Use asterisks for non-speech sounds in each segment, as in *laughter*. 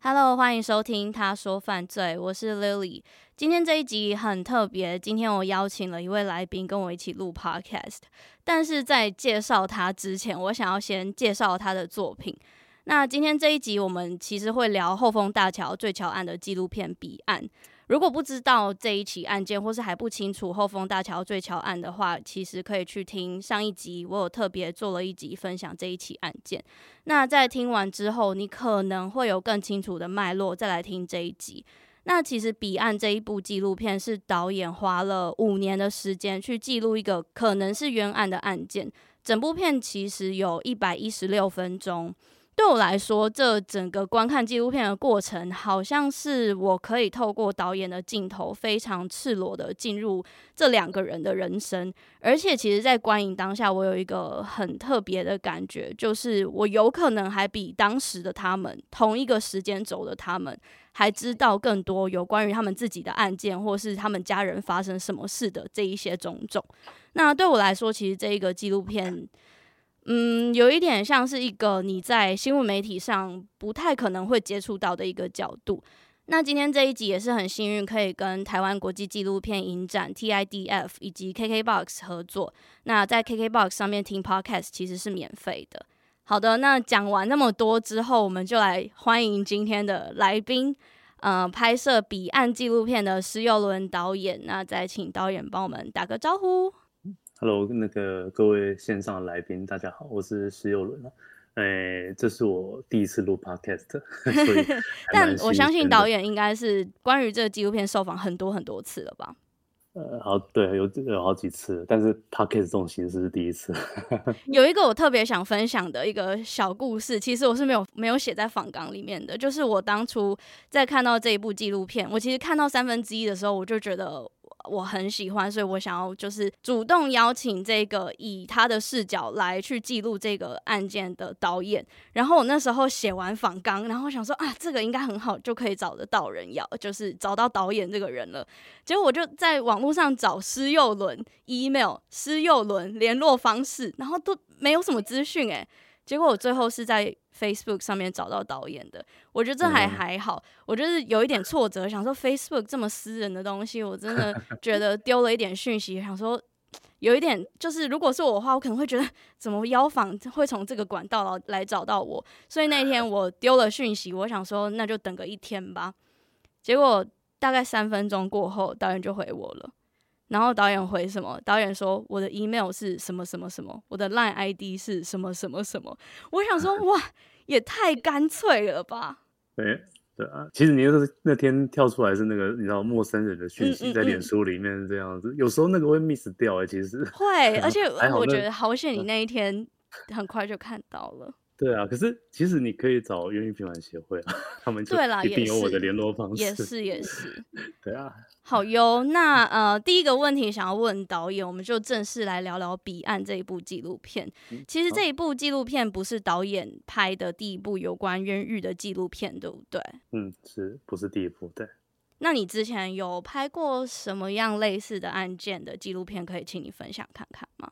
Hello，欢迎收听《他说犯罪》，我是 Lily。今天这一集很特别，今天我邀请了一位来宾跟我一起录 Podcast。但是在介绍他之前，我想要先介绍他的作品。那今天这一集，我们其实会聊后丰大桥坠桥案的纪录片《彼岸》。如果不知道这一起案件，或是还不清楚后丰大桥坠桥案的话，其实可以去听上一集，我有特别做了一集分享这一起案件。那在听完之后，你可能会有更清楚的脉络，再来听这一集。那其实《彼岸》这一部纪录片是导演花了五年的时间去记录一个可能是冤案的案件，整部片其实有一百一十六分钟。对我来说，这整个观看纪录片的过程，好像是我可以透过导演的镜头，非常赤裸的进入这两个人的人生。而且，其实，在观影当下，我有一个很特别的感觉，就是我有可能还比当时的他们，同一个时间轴的他们，还知道更多有关于他们自己的案件，或是他们家人发生什么事的这一些种种。那对我来说，其实这一个纪录片。嗯，有一点像是一个你在新闻媒体上不太可能会接触到的一个角度。那今天这一集也是很幸运，可以跟台湾国际纪录片影展 TIDF 以及 KKBOX 合作。那在 KKBOX 上面听 Podcast 其实是免费的。好的，那讲完那么多之后，我们就来欢迎今天的来宾，呃，拍摄彼岸纪录片的施佑伦导演。那再请导演帮我们打个招呼。Hello，那个各位线上的来宾，大家好，我是石佑伦啊。哎，这是我第一次录 Podcast，*laughs* *laughs* 但我相信导演应该是关于这个纪录片受访很多很多次了吧？呃，好，对，有有好几次，但是 Podcast 这种形式是第一次。*laughs* 有一个我特别想分享的一个小故事，其实我是没有没有写在访纲里面的，就是我当初在看到这一部纪录片，我其实看到三分之一的时候，我就觉得。我很喜欢，所以我想要就是主动邀请这个以他的视角来去记录这个案件的导演。然后我那时候写完访纲，然后想说啊，这个应该很好，就可以找得到人要，就是找到导演这个人了。结果我就在网络上找施佑伦 email、施佑伦联络方式，然后都没有什么资讯诶。结果我最后是在 Facebook 上面找到导演的，我觉得这还还好。嗯、我就是有一点挫折，想说 Facebook 这么私人的东西，我真的 *laughs* 觉得丢了一点讯息，想说有一点就是，如果是我的话，我可能会觉得怎么邀访会从这个管道来找到我。所以那天我丢了讯息，我想说那就等个一天吧。结果大概三分钟过后，导演就回我了。然后导演回什么？导演说我的 email 是什么什么什么，我的 line ID 是什么什么什么。我想说 *laughs* 哇，也太干脆了吧？对对啊，其实你就是那天跳出来是那个你知道陌生人的讯息在脸书里面这样子，嗯嗯嗯，有时候那个会 miss 掉哎、欸，其实会，*laughs* 而且我觉得好险你那一天很快就看到了。对啊，可是其实你可以找冤狱平反协会啊，他们就一定有我的联络方式。也是也是，*laughs* 对啊。好哟，那呃，第一个问题想要问导演，我们就正式来聊聊《彼岸》这一部纪录片。其实这一部纪录片不是导演拍的第一部有关冤狱的纪录片，对不对？嗯，是不是第一部？对。那你之前有拍过什么样类似的案件的纪录片？可以请你分享看看吗？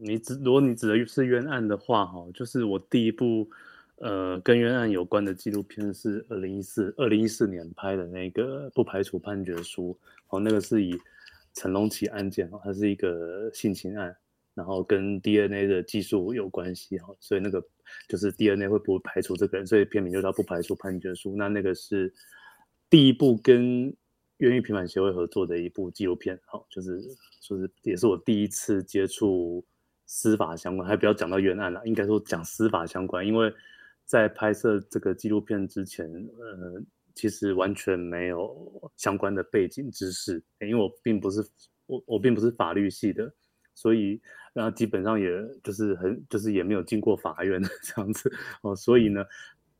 你指，如果你指的是冤案的话，哈，就是我第一部，呃，跟冤案有关的纪录片是二零一四二零一四年拍的那个《不排除判决书》，哦，那个是以陈龙奇案件哦，它是一个性侵案，然后跟 DNA 的技术有关系，哈，所以那个就是 DNA 会不会排除这个人，所以片名就叫不排除判决书。那那个是第一部跟冤狱平反协会合作的一部纪录片，好，就是就是也是我第一次接触司法相关，还不要讲到冤案了，应该说讲司法相关，因为在拍摄这个纪录片之前，呃，其实完全没有相关的背景知识，因为我并不是我我并不是法律系的，所以那基本上也就是很就是也没有进过法院的 *laughs* 这样子哦，所以呢，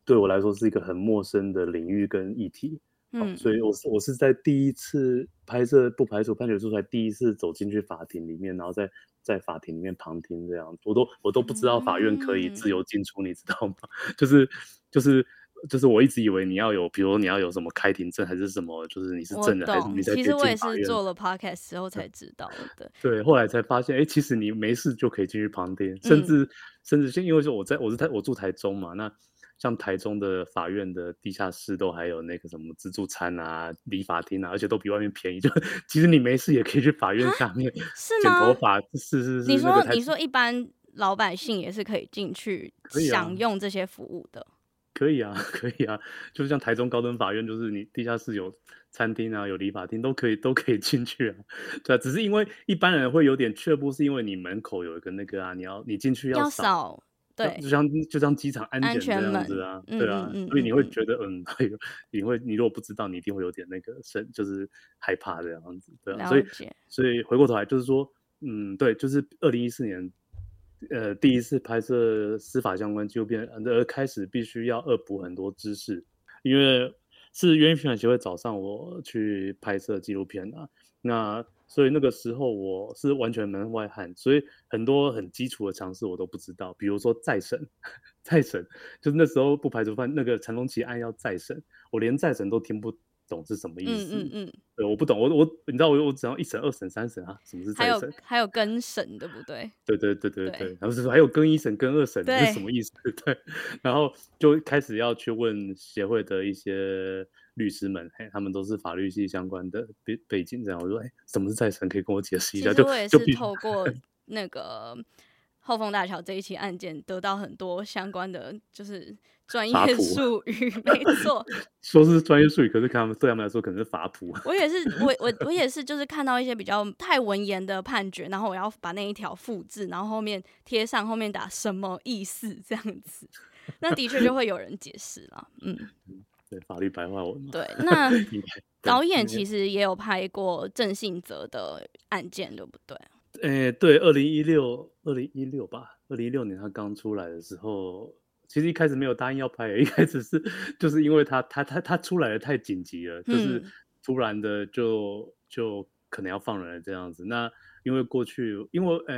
对我来说是一个很陌生的领域跟议题。嗯，所以我是我是在第一次拍摄不排除判决书才第一次走进去法庭里面，然后在在法庭里面旁听这样，我都我都不知道法院可以自由进出，嗯、你知道吗？*laughs* 就是就是就是我一直以为你要有，比如你要有什么开庭证还是什么，就是你是证人还是你在。其实我也是做了 podcast 之后才知道的。对，*laughs* 后来才发现，哎，其实你没事就可以进去旁听，甚至、嗯、甚至因为说我在我是在我住台中嘛，那。像台中的法院的地下室都还有那个什么自助餐啊、理发厅啊，而且都比外面便宜。就 *laughs* 其实你没事也可以去法院下面剪头发，是是是。你说你说一般老百姓也是可以进去享用这些服务的？可以啊，*laughs* 可以啊，就是像台中高等法院，就是你地下室有餐厅啊，有理发厅都可以都可以进去啊。*laughs* 对啊，只是因为一般人会有点却步，是因为你门口有一个那个啊，你要你进去要扫。对，就像就像机场安检这样子啊，对啊，嗯嗯嗯、所以你会觉得嗯，还有你会你如果不知道，你一定会有点那个生就是害怕这样子，对啊，所以所以回过头来就是说，嗯，对，就是二零一四年，呃，第一次拍摄司法相关纪录片，而开始必须要恶补很多知识，因为是冤狱平反协会找上我去拍摄纪录片啊，那。所以那个时候我是完全门外汉，所以很多很基础的常识我都不知道。比如说再审，再审，就是那时候不排除犯那个陈龙奇案要再审，我连再审都听不懂是什么意思。嗯嗯嗯，对，我不懂，我我你知道我我只要一审、二审、三审啊，什么是再审？还有还有更审，对不对？对对对对对，对然后是说还有更一审、更二审是什么意思？*laughs* 对，然后就开始要去问协会的一些。律师们，嘿，他们都是法律系相关的背背景，这样我说，哎，什么是再审？可以跟我解释一下？就我也是透过那个后丰大桥这一起案件，得到很多相关的就是专业术语。没错，*laughs* 说是专业术语，可是看他们对他们来说可能是法普。*laughs* 我也是，我我我也是，就是看到一些比较太文言的判决，然后我要把那一条复制，然后后面贴上，后面打什么意思这样子，*laughs* 那的确就会有人解释了，嗯。法律白话文。对，那导演其实也有拍过郑信哲的案件，对不对？诶、欸，对，二零一六，二零一六吧，二零一六年他刚出来的时候，其实一开始没有答应要拍，*laughs* 一开始是就是因为他他他他出来的太紧急了，就是突然的就就可能要放人了这样子。那因为过去，因为诶、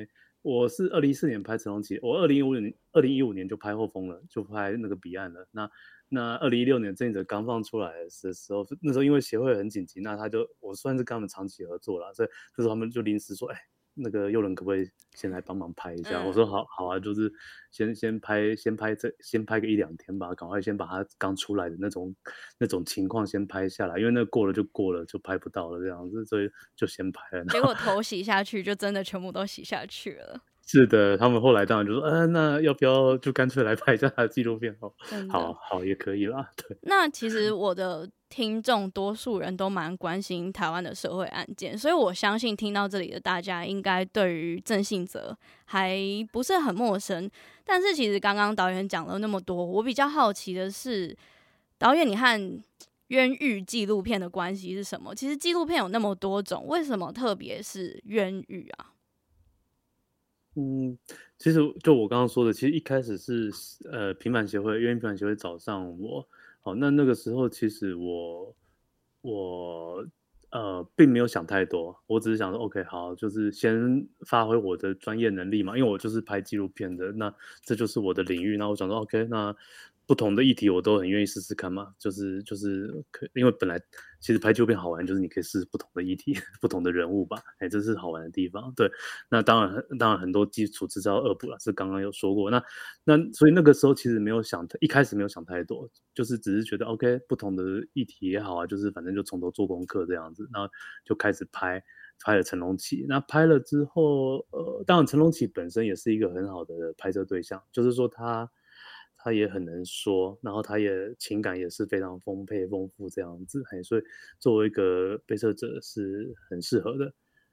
欸，我是二零一四年拍陈龙奇，我二零一五年二零一五年就拍后丰了，就拍那个彼岸了。那那二零一六年郑性泽刚放出来的时候，那时候因为协会很紧急，那他就我算是跟他们长期合作了，所以那时候他们就临时说，哎，那个又仁可不可以先来帮忙拍一下？嗯、我说好好啊，就是先先拍先拍这先拍个一两天吧，赶快先把他刚出来的那种那种情况先拍下来，因为那过了就过了，就拍不到了这样子，所以就先拍了。结果头洗下去，就真的全部都洗下去了。是的，他们后来当然就说，嗯、呃，那要不要就干脆来拍一下他的纪录片哦？好好也可以啦。对，那其实 *laughs* 我的听众多数人都蛮关心台湾的社会案件，所以我相信听到这里的大家应该对于郑信哲还不是很陌生。但是其实刚刚导演讲了那么多，我比较好奇的是，导演你和 *tsk* 冤狱纪录片的关系是什么？其实纪录片有那么多种，为什么特别是冤狱啊？嗯，其实就我刚刚说的，其实一开始是呃平板协会，因为平板协会找上我，哦，那那个时候其实我我呃并没有想太多，我只是想说，OK，好，就是先发挥我的专业能力嘛，因为我就是拍纪录片的，那这就是我的领域，那我想说，OK，那不同的议题我都很愿意试试看嘛，就是就是可，因为本来其实拍纪录片好玩，就是你可以试不同的议题、*laughs* 不同的人物吧，哎，这是好玩的地方。对，那当然当然很多基础知识要恶补了，是刚刚有说过。那那所以那个时候其实没有想，一开始没有想太多，就是只是觉得 OK，不同的议题也好啊，就是反正就从头做功课这样子，然后就开始拍，拍了成龙奇。那拍了之后，呃，当然成龙奇本身也是一个很好的拍摄对象，就是说他。他也很能说，然后他也情感也是非常丰沛丰富这样子，嘿，所以作为一个被摄者是很适合的。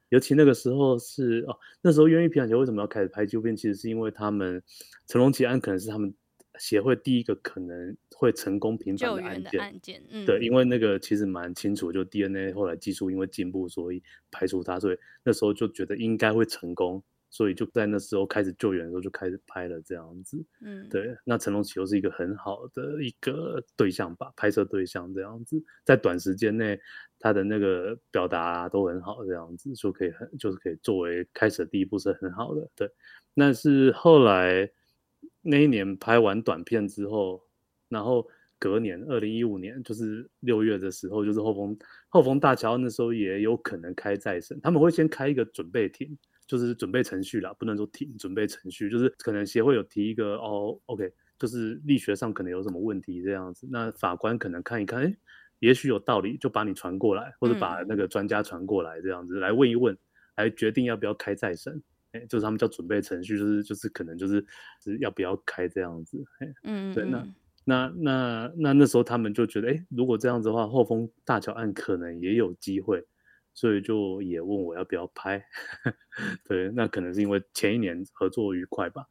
尤其那个时候是哦，那时候冤狱皮卡丘为什么要开始拍纪录片？其实是因为他们成龙奇案可能是他们协会第一个可能会成功平反的案件。案件，嗯，对，因为那个其实蛮清楚，就 DNA 后来技术因为进步，所以排除他，所以那时候就觉得应该会成功。所以就在那时候开始救援的时候就开始拍了这样子，嗯，对。那成龙奇又是一个很好的一个对象吧，拍摄对象这样子，在短时间内他的那个表达啊都很好，这样子就可以很就是可以作为开始的第一步是很好的，对。但是后来那一年拍完短片之后，然后隔年二零一五年就是六月的时候，就是后丰后丰大桥那时候也有可能开再审，他们会先开一个准备庭。就是准备程序啦，不能说提准备程序，就是可能协会有提一个哦，OK，就是力学上可能有什么问题这样子，那法官可能看一看，哎，也许有道理，就把你传过来，或者把那个专家传过来这样子、嗯、来问一问，来决定要不要开再审，哎，就是他们叫准备程序，就是就是可能就是是要不要开这样子，嗯，对，那那那那那时候他们就觉得，哎，如果这样子的话，后丰大桥案可能也有机会。所以就也问我要不要拍，*laughs* 对，那可能是因为前一年合作愉快吧，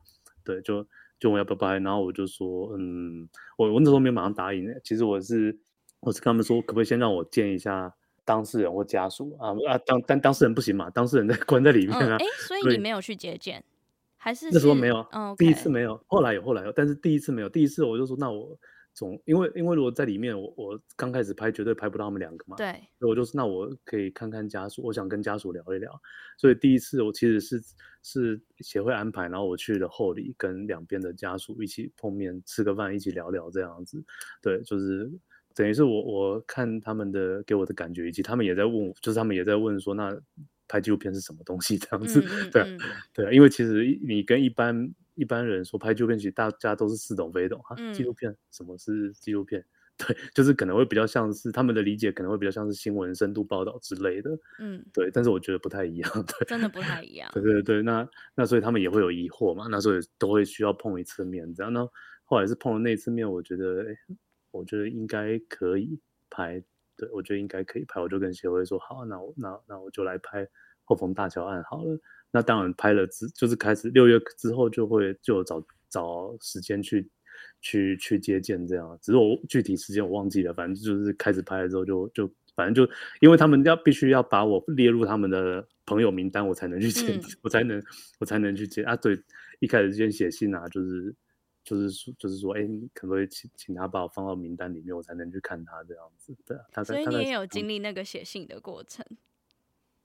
对，就就问我要不要拍，然后我就说，嗯，我我那时候没有马上答应，其实我是我是跟他们说，可不可以先让我见一下当事人或家属啊啊，当但当事人不行嘛，当事人在 *laughs* 关在里面啊，哎、嗯，所以你没有去接见，还是，是那时候没有，哦 okay、第一次没有，后来有后来有，但是第一次没有，第一次我就说那我。总因为因为如果在里面，我我刚开始拍绝对拍不到他们两个嘛。对。所以我就是那我可以看看家属，我想跟家属聊一聊。所以第一次我其实是是协会安排，然后我去了后里，跟两边的家属一起碰面，吃个饭，一起聊聊这样子。对，就是等于是我我看他们的给我的感觉，以及他们也在问，就是他们也在问说，那拍纪录片是什么东西这样子？嗯嗯、对对，因为其实你跟一般。一般人说拍纪录片，其实大家都是似懂非懂哈。纪录片，什么是纪录片？*laughs* 对，就是可能会比较像是他们的理解，可能会比较像是新闻深度报道之类的。嗯，对。但是我觉得不太一样，*laughs* 对，真的不太一样。对对对，那那所以他们也会有疑惑嘛，那所以都会需要碰一次面这样。那后来是碰了那次面，我觉得，哎，我觉得应该可以拍。对，我觉得应该可以拍，我就跟协会说好，那我那那我就来拍后丰大桥案好了。那当然拍了之，就是开始六月之后就会就找找时间去去去接见这样，只是我具体时间我忘记了，反正就是开始拍了之后就就反正就因为他们要必须要把我列入他们的朋友名单，我才能去见，嗯、我才能我才能去接啊。对，一开始先写信啊，就是就是说就是说，哎，你可不可以请请他把我放到名单里面，我才能去看他这样子。对啊，他所以你也有经历那个写信的过程。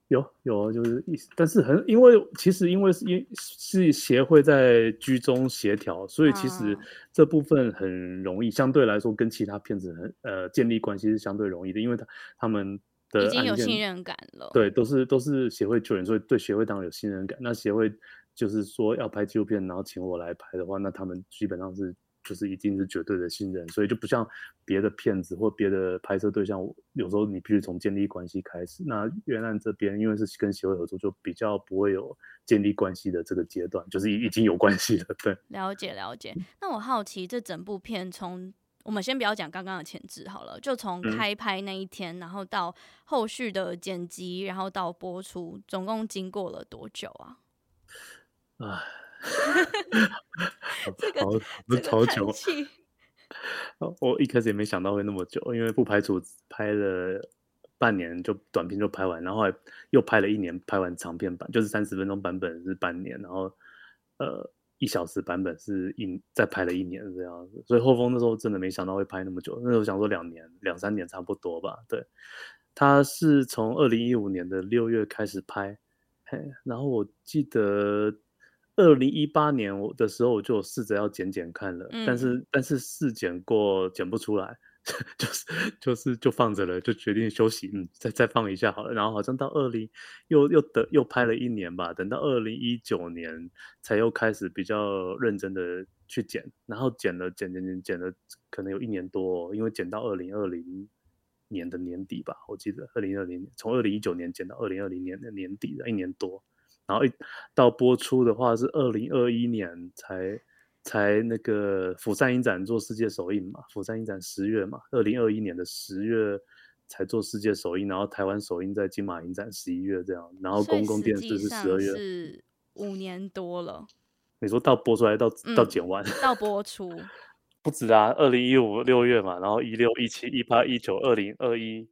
有有就是意思，但是很因为其实因为是因是协会在居中协调，所以其实这部分很容易，相对来说跟其他骗子很呃建立关系是相对容易的，因为他他们的已经有信任感了，对，都是都是协会救援，所以对协会当然有信任感。那协会就是说要拍纪录片，然后请我来拍的话，那他们基本上是。就是一定是绝对的信任，所以就不像别的骗子或别的拍摄对象，有时候你必须从建立关系开始。那越南这边，因为是跟协会合作，就比较不会有建立关系的这个阶段，就是已经有关系了。对，了解了解。那我好奇，这整部片从我们先不要讲刚刚的前置好了，就从开拍那一天，嗯、然后到后续的剪辑，然后到播出，总共经过了多久啊？唉。*laughs* 这个超久。我一开始也没想到会那么久，因为不排除拍了半年就短片就拍完，然后又拍了一年拍完长片版，就是三十分钟版本是半年，然后呃一小时版本是一再拍了一年这样子。所以后峰那时候真的没想到会拍那么久，那时候想说两年两三年差不多吧。对，他是从二零一五年的六月开始拍，嘿，然后我记得。二零一八年我的时候我就试着要剪剪看了，嗯、但是但是试剪过剪不出来，*laughs* 就是就是就放着了，就决定休息，嗯，再再放一下好了。然后好像到二零又又等又拍了一年吧，等到二零一九年才又开始比较认真的去剪，然后剪了剪剪剪剪了可能有一年多，哦，因为剪到二零二零年的年底吧，我记得二零二零年从二零一九年剪到二零二零年的年底的一年多。然后一到播出的话是二零二一年才才那个釜山影展做世界首映嘛，釜山影展十月嘛，二零二一年的十月才做世界首映，然后台湾首映在金马影展十一月这样，然后公共电视是十二月，是五年多了。*laughs* 你说到播出来到、嗯、到剪完到播出 *laughs* 不止啊，二零一五六月嘛，然后一六一七一八一九二零二一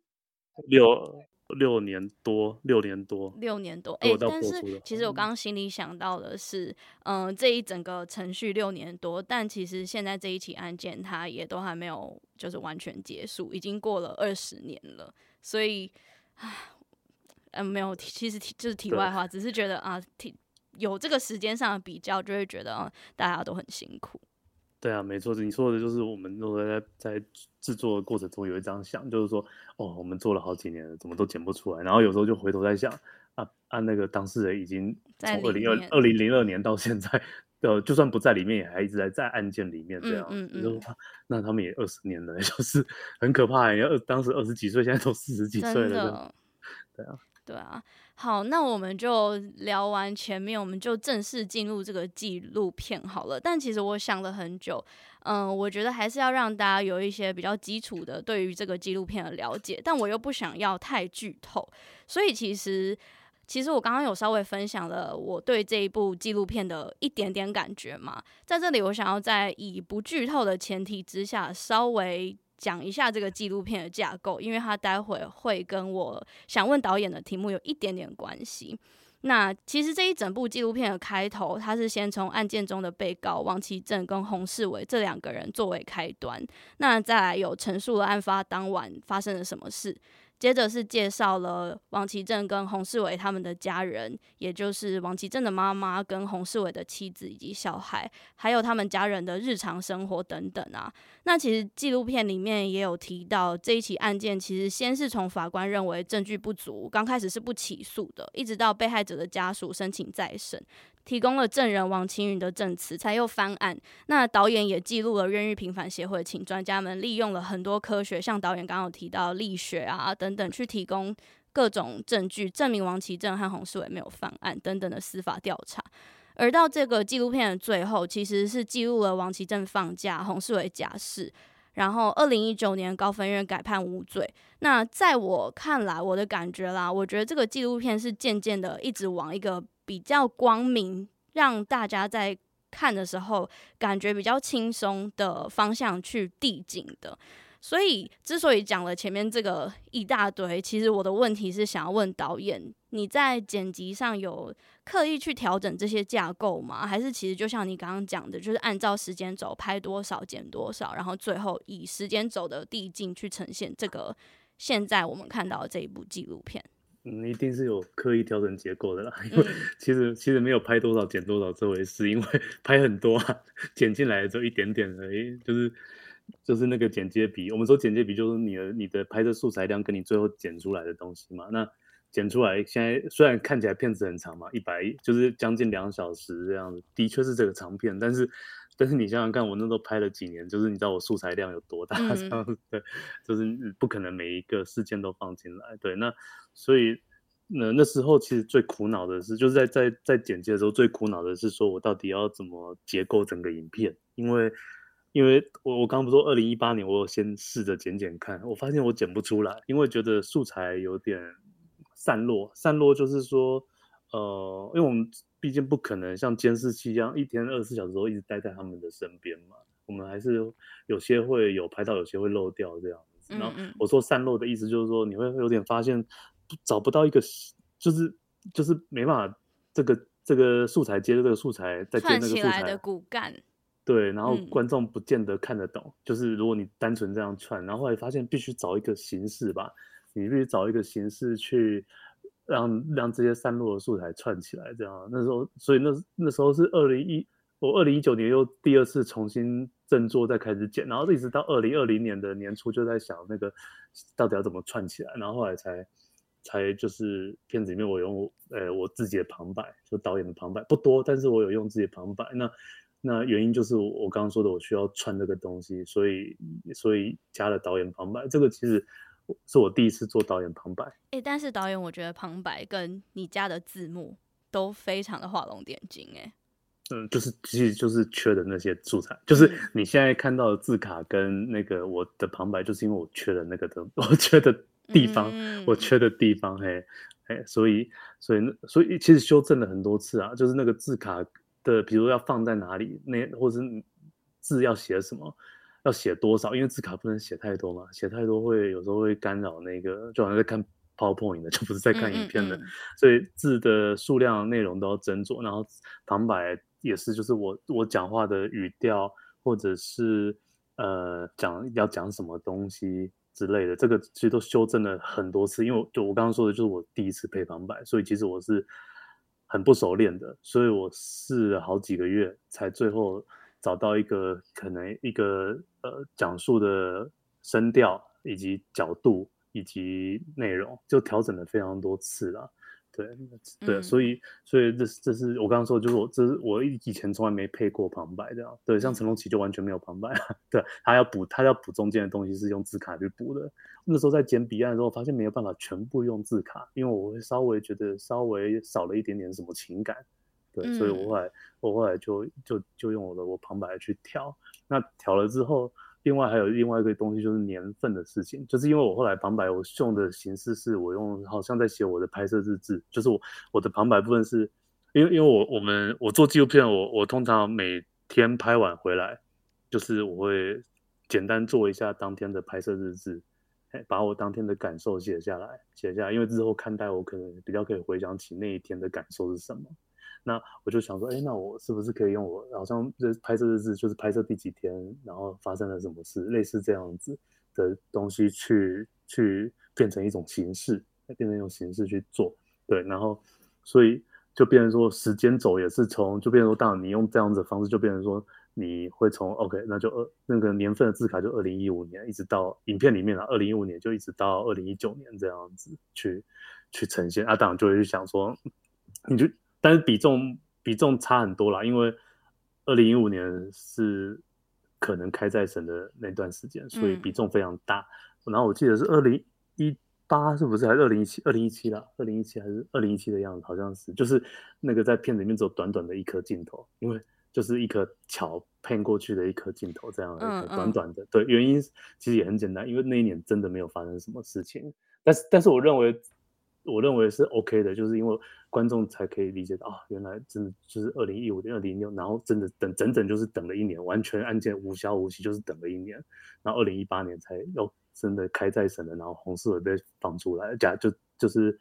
六。六年多，六年多，六年多。哎、欸，但是其实我刚刚心里想到的是，嗯、呃，这一整个程序六年多，但其实现在这一起案件它也都还没有就是完全结束，已经过了二十年了。所以，唉，嗯，没有，其实就是题外话，只是觉得啊，有这个时间上的比较，就会觉得、啊、大家都很辛苦。对啊，没错，你说的就是我们都在在制作的过程中有一张想，就是说，哦，我们做了好几年了，怎么都剪不出来？然后有时候就回头在想，啊啊，那个当事人已经从二零二二零零二年到现在，呃，就算不在里面，也还一直在在案件里面这样。嗯嗯，嗯那他们也二十年了，*laughs* 就是很可怕。你要当时二十几岁，现在都四十几岁了，对啊。对啊，好，那我们就聊完前面，我们就正式进入这个纪录片好了。但其实我想了很久，嗯，我觉得还是要让大家有一些比较基础的对于这个纪录片的了解，但我又不想要太剧透，所以其实，其实我刚刚有稍微分享了我对这一部纪录片的一点点感觉嘛，在这里我想要在以不剧透的前提之下，稍微。讲一下这个纪录片的架构，因为他待会会跟我想问导演的题目有一点点关系。那其实这一整部纪录片的开头，他是先从案件中的被告王其正跟洪世伟这两个人作为开端，那再来有陈述了案发当晚发生了什么事。接着是介绍了王棋正跟洪世伟他们的家人，也就是王棋正的妈妈跟洪世伟的妻子以及小孩，还有他们家人的日常生活等等啊。那其实纪录片里面也有提到，这一起案件其实先是从法官认为证据不足，刚开始是不起诉的，一直到被害者的家属申请再审。提供了证人王青云的证词，才又翻案。那导演也记录了冤狱平反协会，请专家们利用了很多科学，像导演刚刚有提到力学啊等等，去提供各种证据，证明王其正和洪世伟没有犯案等等的司法调查。而到这个纪录片的最后，其实是记录了王其正放假，洪世伟假释，然后二零一九年高分院改判无罪。那在我看来，我的感觉啦，我觉得这个纪录片是渐渐的一直往一个。比较光明，让大家在看的时候感觉比较轻松的方向去递进的。所以，之所以讲了前面这个一大堆，其实我的问题是想要问导演：你在剪辑上有刻意去调整这些架构吗？还是其实就像你刚刚讲的，就是按照时间轴拍多少剪多少，然后最后以时间轴的递进去呈现这个现在我们看到的这一部纪录片？嗯，一定是有刻意调整结构的啦，*laughs* 因为其实其实没有拍多少剪多少这回事，因为 *laughs* 拍很多啊，*laughs* 剪进来只有一点点而已，就是就是那个剪接比，我们说剪接比就是你的你的拍摄素材量跟你最后剪出来的东西嘛，那剪出来现在虽然看起来片子很长嘛，一百就是将近两小时这样子，的确是这个长片，但是。但是你想想看，我那时候拍了几年，就是你知道我素材量有多大，这样子，对，*laughs* 就是不可能每一个事件都放进来，对，那所以那那时候其实最苦恼的是，就是在在在剪辑的时候最苦恼的是说我到底要怎么结构整个影片，因为因为我我刚刚不说二零一八年我有先试着剪剪看，我发现我剪不出来，因为觉得素材有点散落，散落就是说，呃，因为我们。毕竟不可能像监视器一样一天二十四小时都一直待在他们的身边嘛，我们还是有些会有拍到，有些会漏掉这样子。然后我说散落的意思就是说，你会有点发现找不到一个，就是就是没办法这个这个素材接这个素材再接那个素材的骨干。对，然后观众不见得看得懂。嗯、就是如果你单纯这样串，然后后来发现必须找一个形式吧，你必须找一个形式去。让让这些散落的素材串起来，这样。那时候，所以那那时候是二零一，我二零一九年又第二次重新振作，再开始剪，然后一直到二零二零年的年初就在想那个到底要怎么串起来，然后后来才才就是片子里面我用呃我自己的旁白，就导演的旁白不多，但是我有用自己的旁白。那那原因就是我我刚刚说的，我需要串这个东西，所以所以加了导演旁白。这个其实。是我第一次做导演旁白，哎、欸，但是导演我觉得旁白跟你家的字幕都非常的画龙点睛，哎，嗯，就是其实就是缺的那些素材，就是你现在看到的字卡跟那个我的旁白，就是因为我缺的那个的，*laughs* 我缺的地方，嗯、我缺的地方，嘿，嘿，所以所以所以其实修正了很多次啊，就是那个字卡的，比如要放在哪里，那或者是字要写什么。要写多少？因为字卡不能写太多嘛，写太多会有时候会干扰那个，就好像在看 PowerPoint 的，就不是在看影片的。嗯嗯嗯、所以字的数量、内容都要斟酌。然后旁白也是，就是我我讲话的语调，或者是呃讲要讲什么东西之类的，这个其实都修正了很多次。因为就我刚刚说的，就是我第一次配旁白，所以其实我是很不熟练的，所以我试了好几个月才最后。找到一个可能一个呃讲述的声调以及角度以及内容，就调整了非常多次了。对对，嗯、所以所以这这是我刚刚说，就是我这是我以前从来没配过旁白这样。对，像陈龙奇就完全没有旁白，*laughs* 对，他要补他要补中间的东西是用字卡去补的。那时候在剪彼岸的时候，发现没有办法全部用字卡，因为我会稍微觉得稍微少了一点点什么情感。对，所以我后来、嗯、我后来就就就用我的我旁白去调，那调了之后，另外还有另外一个东西就是年份的事情，就是因为我后来旁白我用的形式是我用好像在写我的拍摄日志，就是我我的旁白部分是，因为因为我我们我做纪录片，我我通常每天拍完回来，就是我会简单做一下当天的拍摄日志，把我当天的感受写下来写下来，因为日后看待我可能比较可以回想起那一天的感受是什么。那我就想说，哎，那我是不是可以用我好像这拍摄日志，就是拍摄第几天，然后发生了什么事，类似这样子的东西去去变成一种形式，变成一种形式去做，对，然后所以就变成说时间轴也是从，就变成说，当你用这样子的方式，就变成说你会从 OK，那就二那个年份的字卡就二零一五年，一直到影片里面啊，二零一五年就一直到二零一九年这样子去去呈现，啊，当然就会去想说，你就。但是比重比重差很多啦，因为二零一五年是可能开再审的那段时间，所以比重非常大。嗯、然后我记得是二零一八，是不是还是二零一七？二零一七啦，二零一七还是二零一七的样子，好像是，就是那个在片子里面只有短短的一颗镜头，因为就是一颗桥喷过去的一颗镜头这样的短短的。嗯嗯对，原因其实也很简单，因为那一年真的没有发生什么事情。但是，但是我认为。我认为是 OK 的，就是因为观众才可以理解到啊，原来真的就是二零一五年、二零一六，然后真的等整整就是等了一年，完全案件无消无息，就是等了一年，然后二零一八年才又真的开再审了，然后红四尾被放出来，假就就是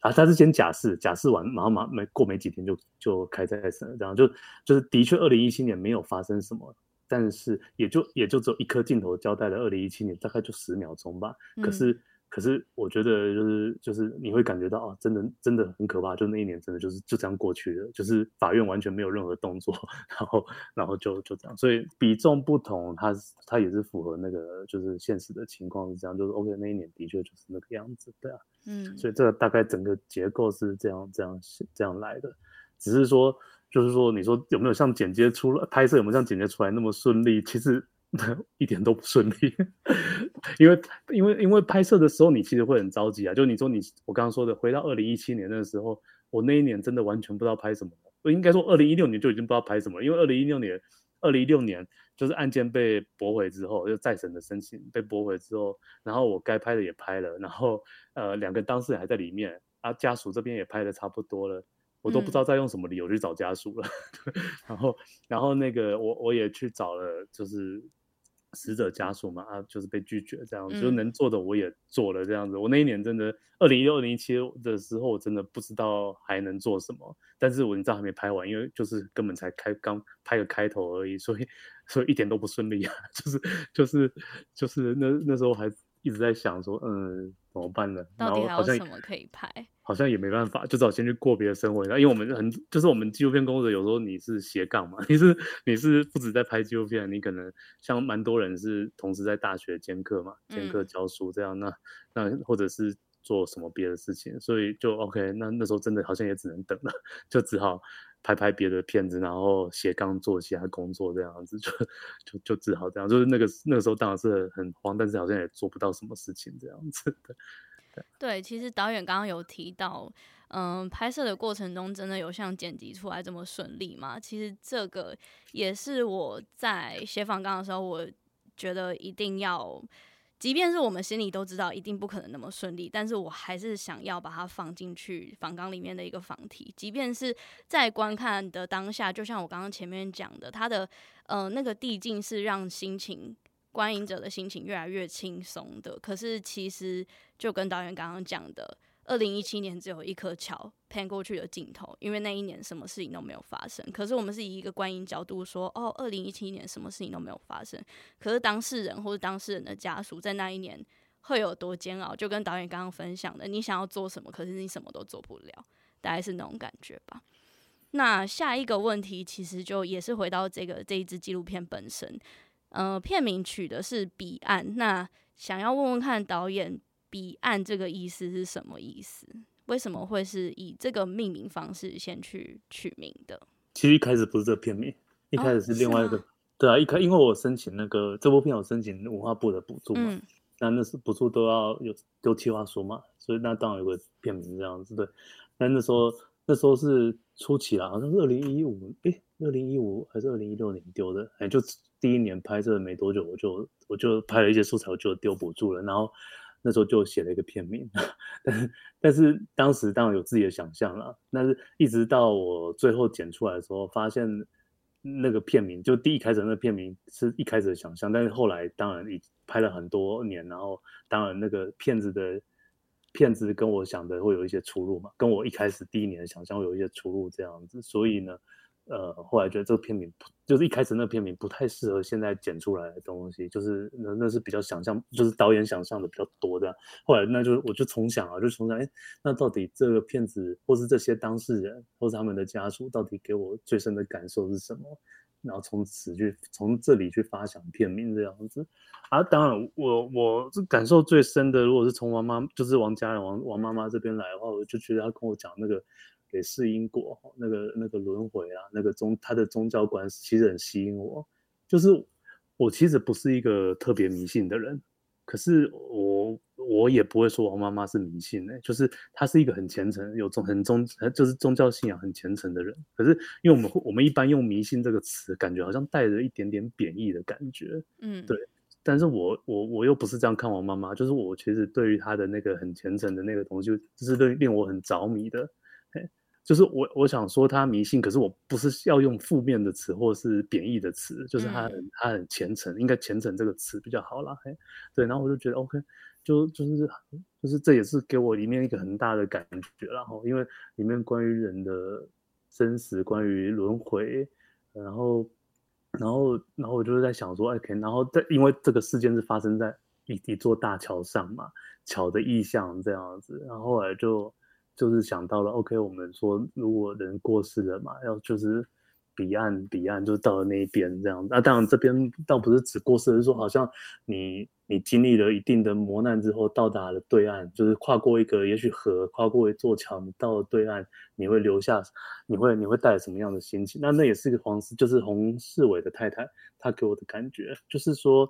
啊，他是先假释，假释完，然后马没过没几天就就开再审了，这样就就是的确二零一七年没有发生什么，但是也就也就只有一颗镜头交代了二零一七年，大概就十秒钟吧，嗯、可是。可是我觉得就是就是你会感觉到啊，真的真的很可怕，就那一年真的就是就这样过去了，就是法院完全没有任何动作，*laughs* 然后然后就就这样，所以比重不同，它它也是符合那个就是现实的情况是这样，就是 OK 那一年的确就是那个样子，对啊，嗯，所以这个大概整个结构是这样这样这样来的，只是说就是说你说有没有像剪接出来拍摄有没有像剪接出来那么顺利，其实。*laughs* 一点都不顺利，*laughs* 因为因为因为拍摄的时候你其实会很着急啊，就你说你我刚刚说的，回到二零一七年的时候，我那一年真的完全不知道拍什么，我应该说二零一六年就已经不知道拍什么，因为二零一六年二零一六年就是案件被驳回之后，就再审的申请被驳回之后，然后我该拍的也拍了，然后呃两个当事人还在里面，啊家属这边也拍的差不多了。我都不知道再用什么理由去找家属了，嗯、*laughs* 然后，然后那个我我也去找了，就是死者家属嘛，啊，就是被拒绝这样就能做的我也做了这样子。我那一年真的，二零一六、二零一七的时候，我真的不知道还能做什么，但是文章还没拍完，因为就是根本才开刚拍个开头而已，所以所以一点都不顺利啊，*laughs* 就是就是就是那那时候还一直在想说，嗯，怎么办呢？到底还有什么可以拍？好像也没办法，就只好先去过别的生活。因为我们很就是我们纪录片工作者，有时候你是斜杠嘛，*laughs* 你是你是不止在拍纪录片，你可能像蛮多人是同时在大学兼课嘛，兼课教书这样，嗯、那那或者是做什么别的事情，所以就 OK。那那时候真的好像也只能等了，*laughs* 就只好拍拍别的片子，然后斜杠做其他工作这样子，就就就只好这样。就是那个那个时候当然是很慌，但是好像也做不到什么事情这样子的。*laughs* 对，其实导演刚刚有提到，嗯，拍摄的过程中真的有像剪辑出来这么顺利吗？其实这个也是我在写访纲的时候，我觉得一定要，即便是我们心里都知道一定不可能那么顺利，但是我还是想要把它放进去访纲里面的一个访题，即便是在观看的当下，就像我刚刚前面讲的，它的呃那个递进是让心情。观影者的心情越来越轻松的，可是其实就跟导演刚刚讲的，二零一七年只有一颗桥 pan 过去的镜头，因为那一年什么事情都没有发生。可是我们是以一个观影角度说，哦，二零一七年什么事情都没有发生。可是当事人或者当事人的家属在那一年会有多煎熬，就跟导演刚刚分享的，你想要做什么，可是你什么都做不了，大概是那种感觉吧。那下一个问题其实就也是回到这个这一支纪录片本身。呃，片名取的是彼岸，那想要问问看导演，彼岸这个意思是什么意思？为什么会是以这个命名方式先去取名的？其实一开始不是这个片名，一开始是另外一个。哦、对啊，一开因为我申请那个这部片，我申请文化部的补助嘛，嗯、那那是补助都要有丢计划书嘛，所以那当然有个片名这样子对。但那时候那时候是初期啦，好像是二零一五，诶，二零一五还是二零一六年丢的，哎，就。第一年拍摄没多久，我就我就拍了一些素材，我就丢不住了。然后那时候就写了一个片名，*laughs* 但是但是当时当然有自己的想象了。但是一直到我最后剪出来的时候，发现那个片名就第一开始那片名是一开始的想象，但是后来当然已拍了很多年，然后当然那个片子的片子跟我想的会有一些出入嘛，跟我一开始第一年的想象会有一些出入这样子，所以呢。呃，后来觉得这个片名不就是一开始那个片名不太适合现在剪出来的东西，就是那那是比较想象，就是导演想象的比较多的。后来那就我就重想啊，就重想，哎，那到底这个片子或是这些当事人或是他们的家属，到底给我最深的感受是什么？然后从此去从这里去发想片名这样子。啊，当然我我是感受最深的，如果是从王妈就是王家人王王妈妈这边来的话，我就觉得他跟我讲那个。给世因果，那个那个轮回啊，那个宗他的宗教观其实很吸引我。就是我其实不是一个特别迷信的人，可是我我也不会说王妈妈是迷信的，就是她是一个很虔诚、有宗很宗就是宗教信仰很虔诚的人。可是因为我们我们一般用迷信这个词，感觉好像带着一点点贬义的感觉，嗯，对。但是我我我又不是这样看王妈妈，就是我其实对于她的那个很虔诚的那个东西，就是令令我很着迷的。就是我我想说他迷信，可是我不是要用负面的词或是贬义的词，就是他很、嗯、他很虔诚，应该虔诚这个词比较好啦。嘿，对，然后我就觉得 OK，就就是就是这也是给我里面一个很大的感觉，然后因为里面关于人的真实，关于轮回，然后然后然后我就是在想说，OK，然后在因为这个事件是发生在一一座大桥上嘛，桥的意象这样子，然后后来就。就是想到了，OK，我们说如果人过世了嘛，要就是彼岸，彼岸就是到了那一边这样。那、啊、当然这边倒不是指过世，是说好像你你经历了一定的磨难之后，到达了对岸，就是跨过一个也许河，跨过一座桥，你到了对岸，你会留下，你会你会带什么样的心情？那那也是一个黄，就是洪世伟的太太，她给我的感觉就是说，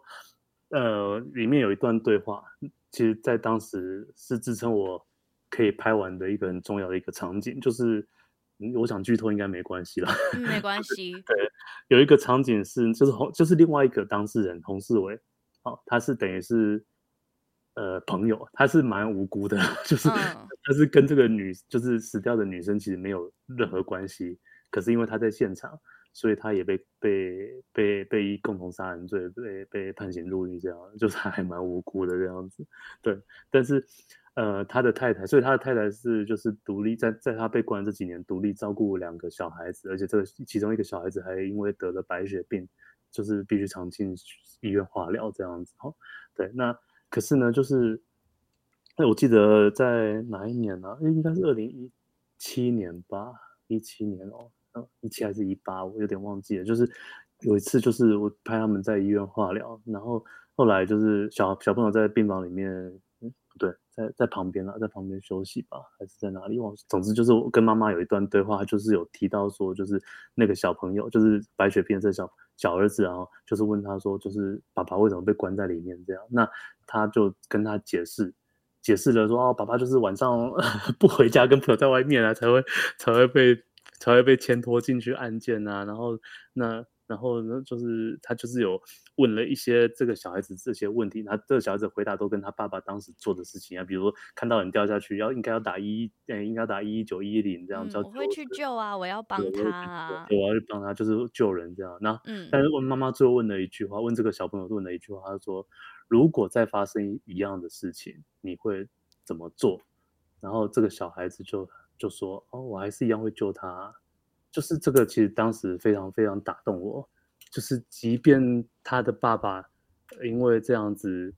呃，里面有一段对话，其实在当时是支撑我。可以拍完的一个很重要的一个场景，就是，我想剧透应该没关系了。嗯，没 *laughs* 关系。对，有一个场景是，就是洪，就是另外一个当事人洪世伟，哦，他是等于是，呃，朋友，他是蛮无辜的，就是、嗯、*laughs* 他是跟这个女，就是死掉的女生其实没有任何关系，可是因为他在现场，所以他也被被被被以共同杀人罪被被判刑入狱，这样，就是他还蛮无辜的这样子。对，但是。呃，他的太太，所以他的太太是就是独立，在在他被关这几年，独立照顾两个小孩子，而且这个其中一个小孩子还因为得了白血病，就是必须常进医院化疗这样子。哦，对，那可是呢，就是哎，我记得在哪一年呢、啊？应该是二零一七年吧，一七年哦，一七还是一八，我有点忘记了。就是有一次，就是我拍他们在医院化疗，然后后来就是小小朋友在病房里面，在旁边啊，在旁边休息吧，还是在哪里？忘。总之就是我跟妈妈有一段对话，就是有提到说，就是那个小朋友，就是白血病这小小儿子，然后就是问他说，就是爸爸为什么被关在里面这样？那他就跟他解释。解释了说哦，爸爸就是晚上 *laughs* 不回家，跟朋友在外面啊，才会才会被才会被牵拖进去案件啊。然后那然后呢，就是他就是有问了一些这个小孩子这些问题，他这个小孩子回答都跟他爸爸当时做的事情啊，比如说看到人掉下去要应该要打一，嗯，应该要打一一九一一零这样叫、嗯。我会去救啊，我要帮他啊，我要去帮他，就是救人这样。那嗯，但是问妈妈最后问了一句话，问这个小朋友问了一句话，他说。如果再发生一样的事情，你会怎么做？然后这个小孩子就就说：“哦，我还是一样会救他。”就是这个，其实当时非常非常打动我。就是即便他的爸爸因为这样子，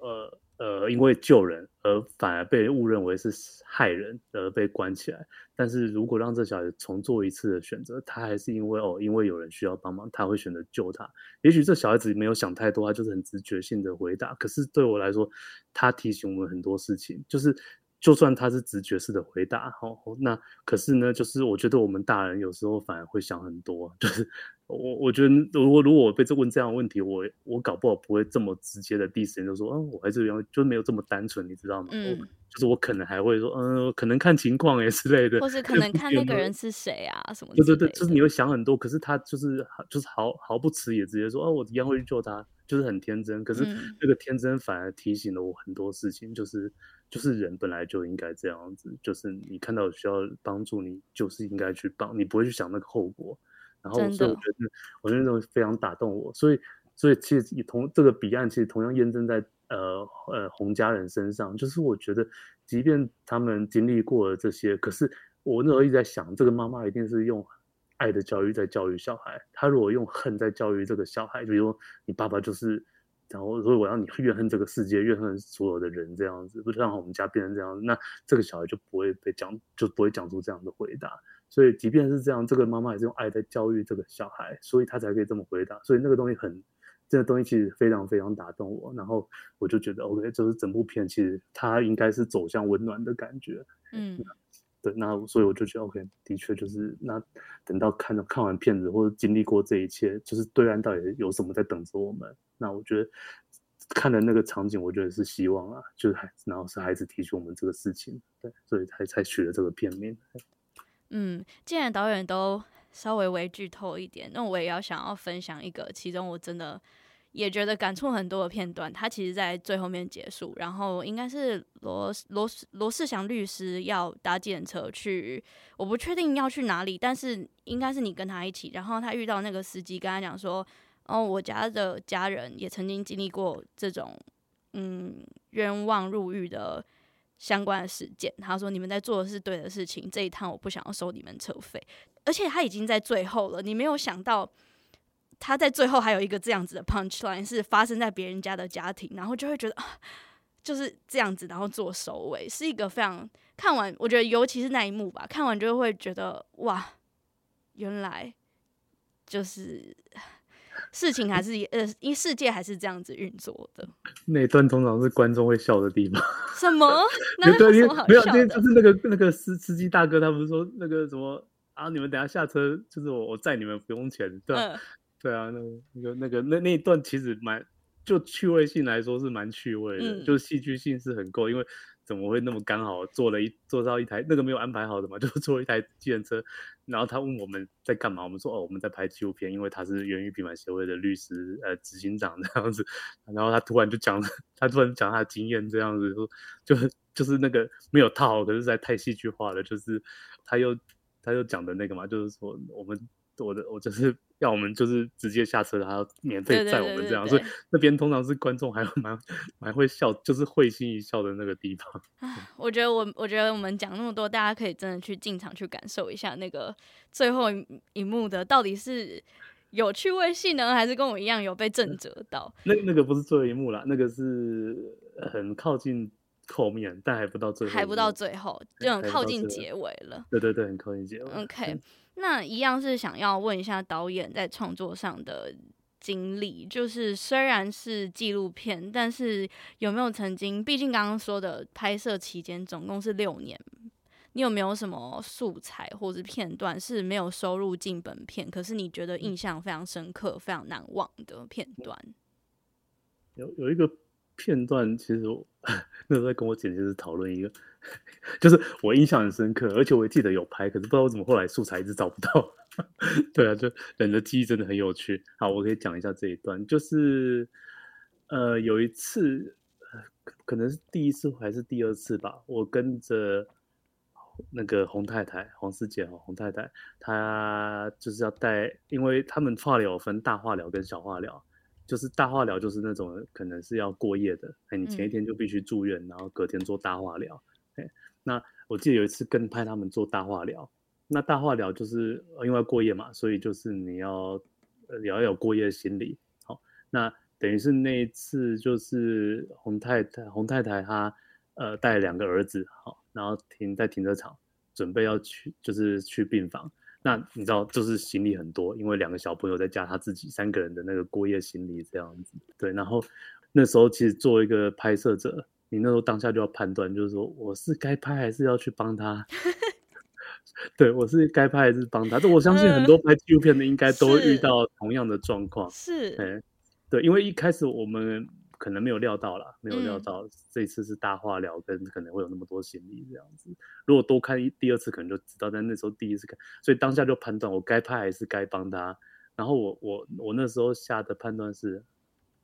呃。呃，因为救人而反而被误认为是害人而被关起来，但是如果让这小孩重做一次的选择，他还是因为哦，因为有人需要帮忙，他会选择救他。也许这小孩子没有想太多，他就是很直觉性的回答。可是对我来说，他提醒我们很多事情，就是。就算他是直觉式的回答，好，那可是呢，就是我觉得我们大人有时候反而会想很多，*laughs* 就是我我觉得如果如果我被这问这样的问题，我我搞不好不会这么直接的第一时间就说，嗯，我还是一样，就没有这么单纯，你知道吗？嗯，就是我可能还会说，嗯，可能看情况哎之类的，或是可能看那个人是谁啊什么的。对对对，就是你会想很多，可是他就是就是毫毫不迟疑直接说，哦，我一样会去救他，就是很天真。可是这个天真反而提醒了我很多事情，就是。就是人本来就应该这样子，就是你看到需要帮助，你就是应该去帮，你不会去想那个后果。然后，所以我觉得，我觉得那种非常打动我。所以，所以其实也同这个彼岸，其实同样验证在呃呃洪家人身上。就是我觉得，即便他们经历过了这些，可是我那时候一直在想，这个妈妈一定是用爱的教育在教育小孩。她如果用恨在教育这个小孩，比如说你爸爸就是。然后，所以我要你怨恨这个世界，怨恨所有的人，这样子，不让我们家变成这样，那这个小孩就不会被讲，就不会讲出这样的回答。所以，即便是这样，这个妈妈也是用爱在教育这个小孩，所以他才可以这么回答。所以那个东西很，这个东西其实非常非常打动我。然后我就觉得，OK，就是整部片其实它应该是走向温暖的感觉。嗯。那所以我就觉得 OK，的确就是那等到看到看完片子或者经历过这一切，就是对岸到底有什么在等着我们？那我觉得看的那个场景，我觉得是希望啊，就是孩，然后是孩子提出我们这个事情，对，所以才才取了这个片名。嗯，既然导演都稍微微剧透一点，那我也要想要分享一个，其中我真的。也觉得感触很多的片段，他其实在最后面结束，然后应该是罗罗罗世祥律师要搭计程车去，我不确定要去哪里，但是应该是你跟他一起，然后他遇到那个司机，跟他讲说，哦，我家的家人也曾经经历过这种嗯冤枉入狱的相关的事件，他说你们在做的是对的事情，这一趟我不想要收你们车费，而且他已经在最后了，你没有想到。他在最后还有一个这样子的 punch line 是发生在别人家的家庭，然后就会觉得就是这样子，然后做收尾，是一个非常看完，我觉得尤其是那一幕吧，看完就会觉得哇，原来就是事情还是呃，因世界还是这样子运作的。那一段通常是观众会笑的地方。*laughs* 什么？那有什么好笑的？没有，就是那个那个司司机大哥，他不是说那个什么啊？你们等下下车，就是我我载你们不用钱，对。嗯对啊，那个、那个、那那一段其实蛮，就趣味性来说是蛮趣味的，嗯、就戏剧性是很够。因为怎么会那么刚好坐了一坐到一台那个没有安排好的嘛，*laughs* 就坐一台计程车。然后他问我们在干嘛，我们说哦我们在拍纪录片，因为他是源于平反协会的律师呃执行长这样子。然后他突然就讲了，他突然讲他的经验这样子，说就就是那个没有套，可是实在太戏剧化了。就是他又他又讲的那个嘛，就是说我们我的我就是。要我们就是直接下车，还要免费载我们这样，所以那边通常是观众还蛮蛮会笑，就是会心一笑的那个地方。我觉得我我觉得我们讲那么多，大家可以真的去进场去感受一下那个最后一幕的到底是有趣味性呢，还是跟我一样有被震 *laughs* 折到？那那个不是最后一幕啦，那个是很靠近后面，但还不到最后，还不到最后，就很靠近结尾了。对对对，很靠近结尾。OK，那一样是想要问一下导演在创作上的经历，就是虽然是纪录片，但是有没有曾经？毕竟刚刚说的拍摄期间总共是六年，你有没有什么素材或者片段是没有收入进本片，可是你觉得印象非常深刻、非常难忘的片段？有有一个。片段其实我那时候在跟我姐姐是讨论一个，*laughs* 就是我印象很深刻，而且我也记得有拍，可是不知道为什么后来素材一直找不到。*laughs* 对啊，就人的记忆真的很有趣。好，我可以讲一下这一段，就是呃有一次，可能是第一次还是第二次吧，我跟着那个洪太太黄师姐哦，洪太太她就是要带，因为他们化疗分大化疗跟小化疗。就是大化疗，就是那种可能是要过夜的，哎，你前一天就必须住院，然后隔天做大化疗。哎，那我记得有一次跟拍他们做大化疗，那大化疗就是因为过夜嘛，所以就是你要也要有过夜心理。好，那等于是那一次就是洪太太洪太太她呃带两个儿子，好，然后停在停车场，准备要去就是去病房。那你知道，就是行李很多，因为两个小朋友再加他自己三个人的那个过夜行李这样子。对，然后那时候其实作为一个拍摄者，你那时候当下就要判断，就是说我是该拍还是要去帮他？*laughs* 对，我是该拍还是帮他？这我相信很多拍纪录片的应该都会遇到同样的状况。是，对，对，因为一开始我们。可能没有料到啦，没有料到这次是大化疗，跟可能会有那么多行李这样子。如果多看一第二次，可能就知道。但那时候第一次看，所以当下就判断我该拍还是该帮他。然后我我我那时候下的判断是，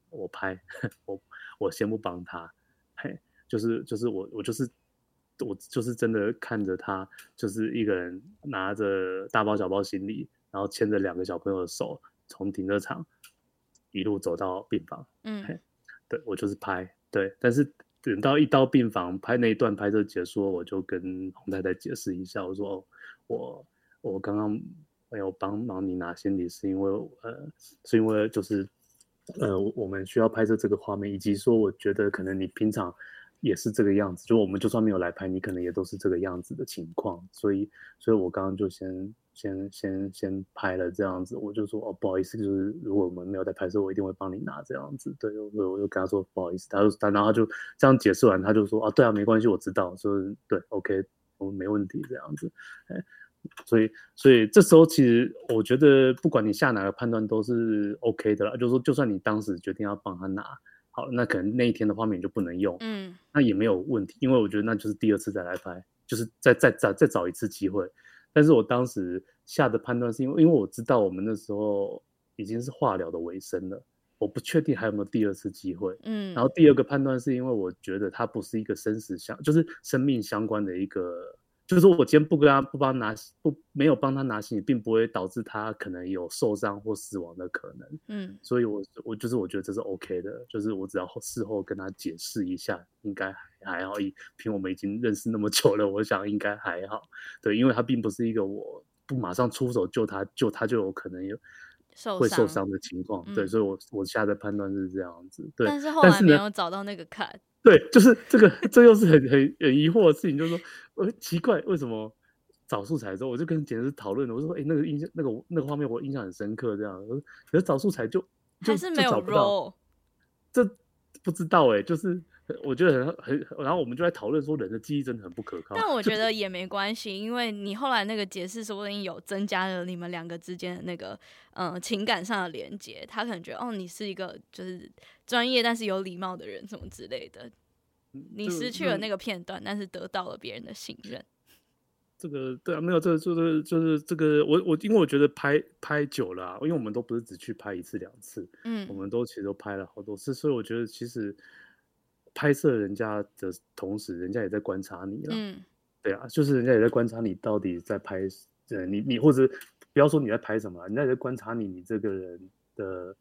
我拍，*laughs* 我我先不帮他，嘿，就是就是我我就是我就是真的看着他，就是一个人拿着大包小包行李，然后牵着两个小朋友的手，从停车场一路走到病房，嗯。对，我就是拍，对，但是等到一到病房拍那一段拍摄结束，我就跟洪太太解释一下，我说我我刚刚没有帮忙你拿行李，是因为呃，是因为就是呃，我们需要拍摄这个画面，以及说我觉得可能你平常也是这个样子，就我们就算没有来拍，你可能也都是这个样子的情况，所以，所以我刚刚就先。先先先拍了这样子，我就说哦，不好意思，就是如果我们没有在拍摄，我一定会帮你拿这样子。对，我我就跟他说不好意思，他就他然后他就这样解释完，他就说啊，对啊，没关系，我知道，说对，OK，我们没问题这样子。哎，所以所以这时候其实我觉得不管你下哪个判断都是 OK 的啦，就是说就算你当时决定要帮他拿，好，那可能那一天的画面就不能用，嗯，那也没有问题，因为我觉得那就是第二次再来拍，就是再再再再找一次机会。但是我当时下的判断是因为，因为我知道我们那时候已经是化疗的尾声了，我不确定还有没有第二次机会。嗯，然后第二个判断是因为我觉得它不是一个生死相，就是生命相关的一个。就是我今天不跟他不帮他拿不没有帮他拿行李，并不会导致他可能有受伤或死亡的可能。嗯，所以我我就是我觉得这是 OK 的，就是我只要事后跟他解释一下，应该还还好。以凭我们已经认识那么久了，我想应该还好。对，因为他并不是一个我不马上出手救他，救他就有可能有会受伤的情况。对，所以我我下的判断是这样子。对，但是后来没有找到那个坎。对，就是这个，这又是很很很疑惑的事情，就是说，呃，奇怪，为什么找素材的时候，我就跟剪辑师讨论了，我说，哎，那个印象，那个那个画面，我印象很深刻，这样，可是找素材就，就还是没有 roll，这不知道哎，就是。我觉得很很，然后我们就在讨论说，人的记忆真的很不可靠。但我觉得也没关系，因为你后来那个解释说不定有增加了你们两个之间的那个嗯、呃、情感上的连接。他可能觉得哦，你是一个就是专业但是有礼貌的人，什么之类的。你失去了那个片段，但是得到了别人的信任。这个对啊，没有这个就是就是这个我我因为我觉得拍拍久了、啊，因为我们都不是只去拍一次两次，嗯，我们都其实都拍了好多次，所以我觉得其实。拍摄人家的同时，人家也在观察你了。嗯，对啊，就是人家也在观察你到底在拍，呃，你你或者不要说你在拍什么，人家也在观察你，你这个人的，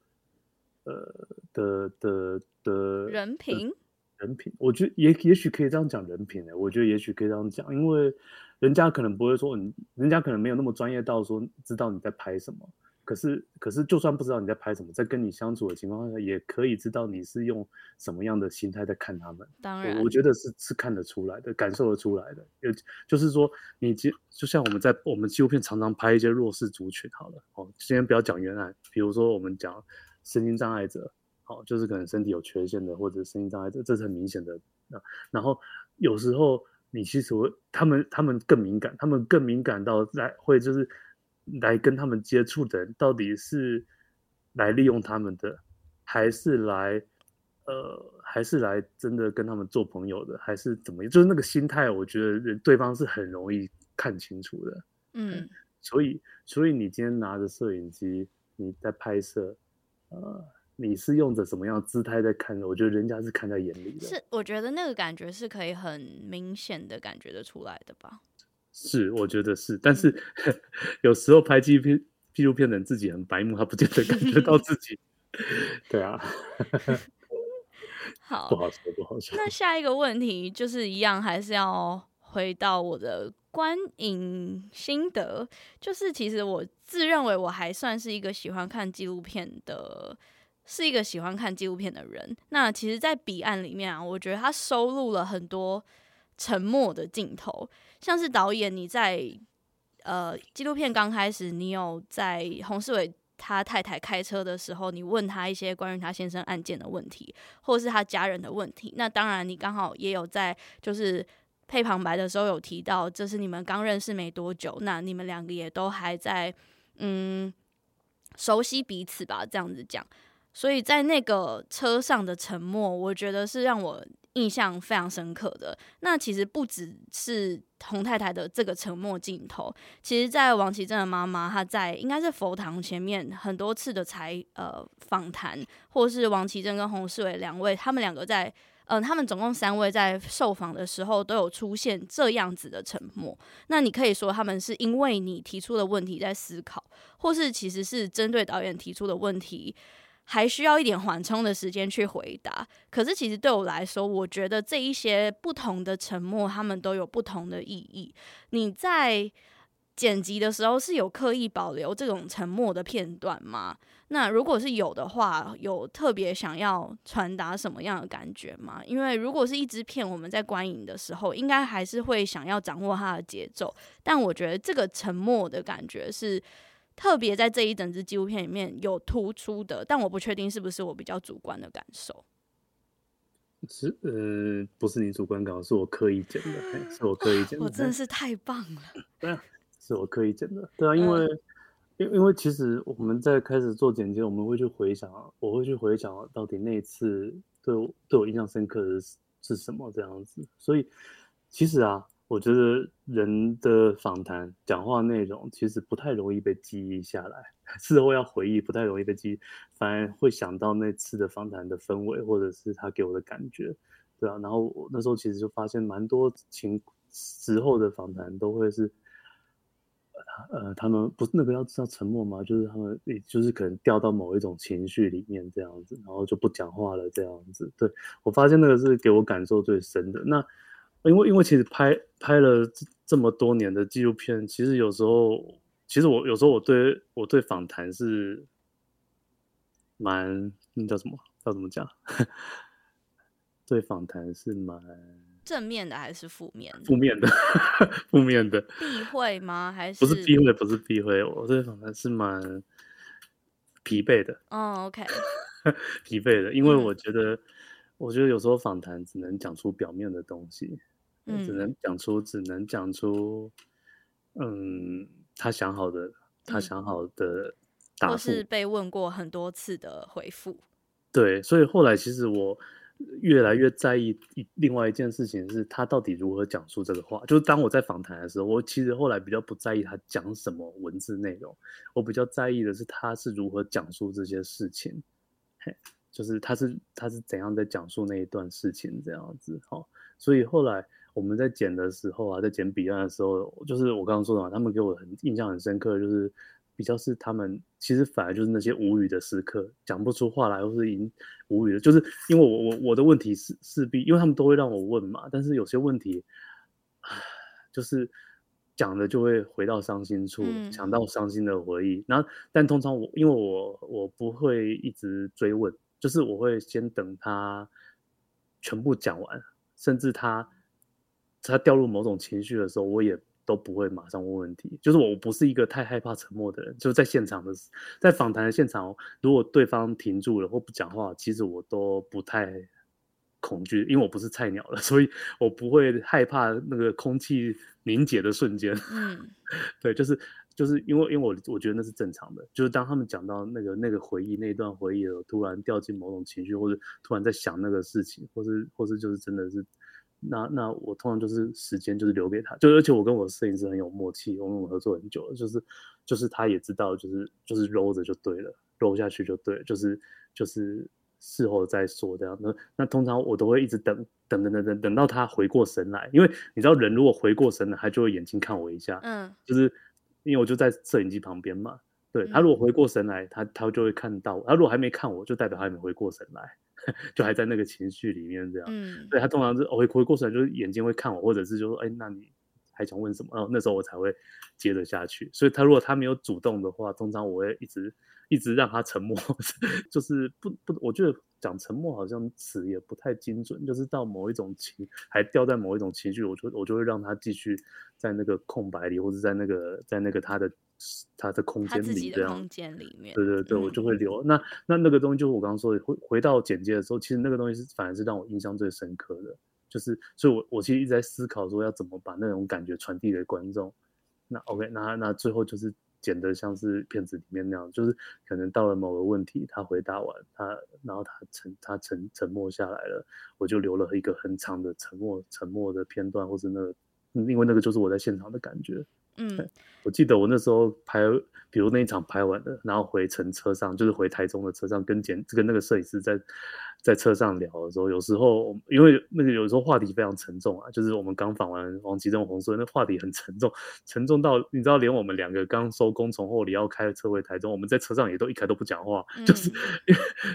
呃的的的人品，人品，我觉得也也许可以这样讲人品的，我觉得也许可以这样讲，因为人家可能不会说你，人家可能没有那么专业到说知道你在拍什么，可是，可是，就算不知道你在拍什么，在跟你相处的情况下，也可以知道你是用什么样的心态在看他们。当然，我，觉得是是看得出来的，感受得出来的。有，就是说，你就就像我们在我们纪录片常常拍一些弱势族群，好了，哦，今天不要讲原案，比如说我们讲身心障碍者，好，就是可能身体有缺陷的，或者身心障碍者，这是很明显的。然后有时候你其实，他们他们更敏感，他们更敏感到来会就是。来跟他们接触的人，到底是来利用他们的，还是来，呃，还是来真的跟他们做朋友的，还是怎么样？就是那个心态，我觉得对方是很容易看清楚的。嗯，所以，所以你今天拿着摄影机，你在拍摄，呃，你是用着什么样的姿态在看的？我觉得人家是看在眼里的。是，我觉得那个感觉是可以很明显的感觉得出来的吧。是，我觉得是，但是、嗯、*laughs* 有时候拍纪录片，纪录片的人自己很白目，他不见得感觉到自己。*laughs* 对啊。*laughs* 好，不好说，不好说。那下一个问题就是一样，还是要回到我的观影心得，就是其实我自认为我还算是一个喜欢看纪录片的，是一个喜欢看纪录片的人。那其实，在彼岸里面啊，我觉得他收录了很多。沉默的镜头，像是导演你在呃纪录片刚开始，你有在洪世伟他太太开车的时候，你问他一些关于他先生案件的问题，或是他家人的问题。那当然，你刚好也有在就是配旁白的时候有提到，这是你们刚认识没多久，那你们两个也都还在嗯熟悉彼此吧，这样子讲。所以在那个车上的沉默，我觉得是让我。印象非常深刻的，那其实不只是洪太太的这个沉默镜头，其实在王启正的妈妈，她在应该是佛堂前面很多次的采呃访谈，或是王启正跟洪世伟两位，他们两个在嗯、他们总共三位在受访的时候都有出现这样子的沉默。那你可以说他们是因为你提出的问题在思考，或是其实是针对导演提出的问题。还需要一点缓冲的时间去回答。可是，其实对我来说，我觉得这一些不同的沉默，他们都有不同的意义。你在剪辑的时候是有刻意保留这种沉默的片段吗？那如果是有的话，有特别想要传达什么样的感觉吗？因为如果是一支片，我们在观影的时候，应该还是会想要掌握它的节奏。但我觉得这个沉默的感觉是。特别在这一整支纪录片里面有突出的，但我不确定是不是我比较主观的感受。是呃，不是你主观感受，是我刻意剪的，是我刻意剪的。我真的是太棒了。*laughs* 对啊，是我刻意剪的。对啊，因为因、嗯、因为其实我们在开始做剪辑，我们会去回想，我会去回想到底那一次对我对我印象深刻的是是什么这样子。所以其实啊。我觉得人的访谈、讲话内容其实不太容易被记忆下来，事后要回忆不太容易被记忆，反而会想到那次的访谈的氛围，或者是他给我的感觉，对啊。然后我那时候其实就发现，蛮多情时候的访谈都会是，呃，他们不是那个要叫沉默吗？就是他们，就是可能掉到某一种情绪里面这样子，然后就不讲话了这样子。对，我发现那个是给我感受最深的。那。因为因为其实拍拍了这么多年的纪录片，其实有时候，其实我有时候我对我对访谈是蛮那叫什么？叫怎么讲？*laughs* 对访谈是蛮正面的还是负面？负面的，负面的。避讳吗？还是不是避讳？不是避讳。我对访谈是蛮疲惫的。哦，OK。*laughs* 疲惫的，因为我觉得，嗯、我觉得有时候访谈只能讲出表面的东西。只能讲出，只能讲出，嗯，他想好的，他想好的答复，或是被问过很多次的回复。对，所以后来其实我越来越在意另外一件事情，是他到底如何讲述这个话。就是当我在访谈的时候，我其实后来比较不在意他讲什么文字内容，我比较在意的是他是如何讲述这些事情。嘿，就是他是他是怎样在讲述那一段事情这样子。好，所以后来。我们在剪的时候啊，在剪彼岸的时候，就是我刚刚说的嘛，他们给我很印象很深刻，就是比较是他们其实反而就是那些无语的时刻，讲不出话来，或是已经无语的，就是因为我我我的问题是势必，因为他们都会让我问嘛，但是有些问题，就是讲了就会回到伤心处，嗯、想到伤心的回忆。然后，但通常我因为我我不会一直追问，就是我会先等他全部讲完，甚至他他掉入某种情绪的时候，我也都不会马上问问题。就是我不是一个太害怕沉默的人，就是在现场的在访谈的现场，如果对方停住了或不讲话，其实我都不太。恐惧，因为我不是菜鸟了，*laughs* 所以我不会害怕那个空气凝结的瞬间。嗯，*laughs* 对，就是就是因为因为我我觉得那是正常的，就是当他们讲到那个那个回忆那一段回忆了，突然掉进某种情绪，或者突然在想那个事情，或是或是就是真的是，那那我通常就是时间就是留给他，就而且我跟我摄影师很有默契，我们合作很久了，就是就是他也知道，就是就是揉着就对了，揉下去就对了，就是就是。事后再说这样，那那通常我都会一直等等等等等等到他回过神来，因为你知道人如果回过神来，他就会眼睛看我一下，嗯，就是因为我就在摄影机旁边嘛，对，他如果回过神来，他他就会看到我，他如果还没看我，就代表他还没回过神来，*laughs* 就还在那个情绪里面这样，嗯，对他通常是回回过神来，就是眼睛会看我，或者是就说，哎，那你还想问什么？然后那时候我才会接着下去，所以他如果他没有主动的话，通常我会一直。一直让他沉默，*laughs* 就是不不，我觉得讲沉默好像词也不太精准，就是到某一种情，还掉在某一种情绪，我就我就会让他继续在那个空白里，或者在那个在那个他的他的空间里这样。空间里面。对对对，我就会留。嗯、那那那个东西就是我刚刚说的，回回到简介的时候，其实那个东西是反而是让我印象最深刻的，就是所以我，我我其实一直在思考说要怎么把那种感觉传递给观众。那 OK，那那最后就是。剪的像是片子里面那样，就是可能到了某个问题，他回答完，他然后他沉他沉沉默下来了，我就留了一个很长的沉默沉默的片段，或是那个，因为那个就是我在现场的感觉。嗯，我记得我那时候拍，比如那一场拍完了，然后回程车上，就是回台中的车上，跟简跟那个摄影师在在车上聊的时候，有时候因为那个有时候话题非常沉重啊，就是我们刚访完王吉正、洪硕，那话题很沉重，沉重到你知道，连我们两个刚收工从后里要开车回台中，我们在车上也都一开都不讲话，嗯、就是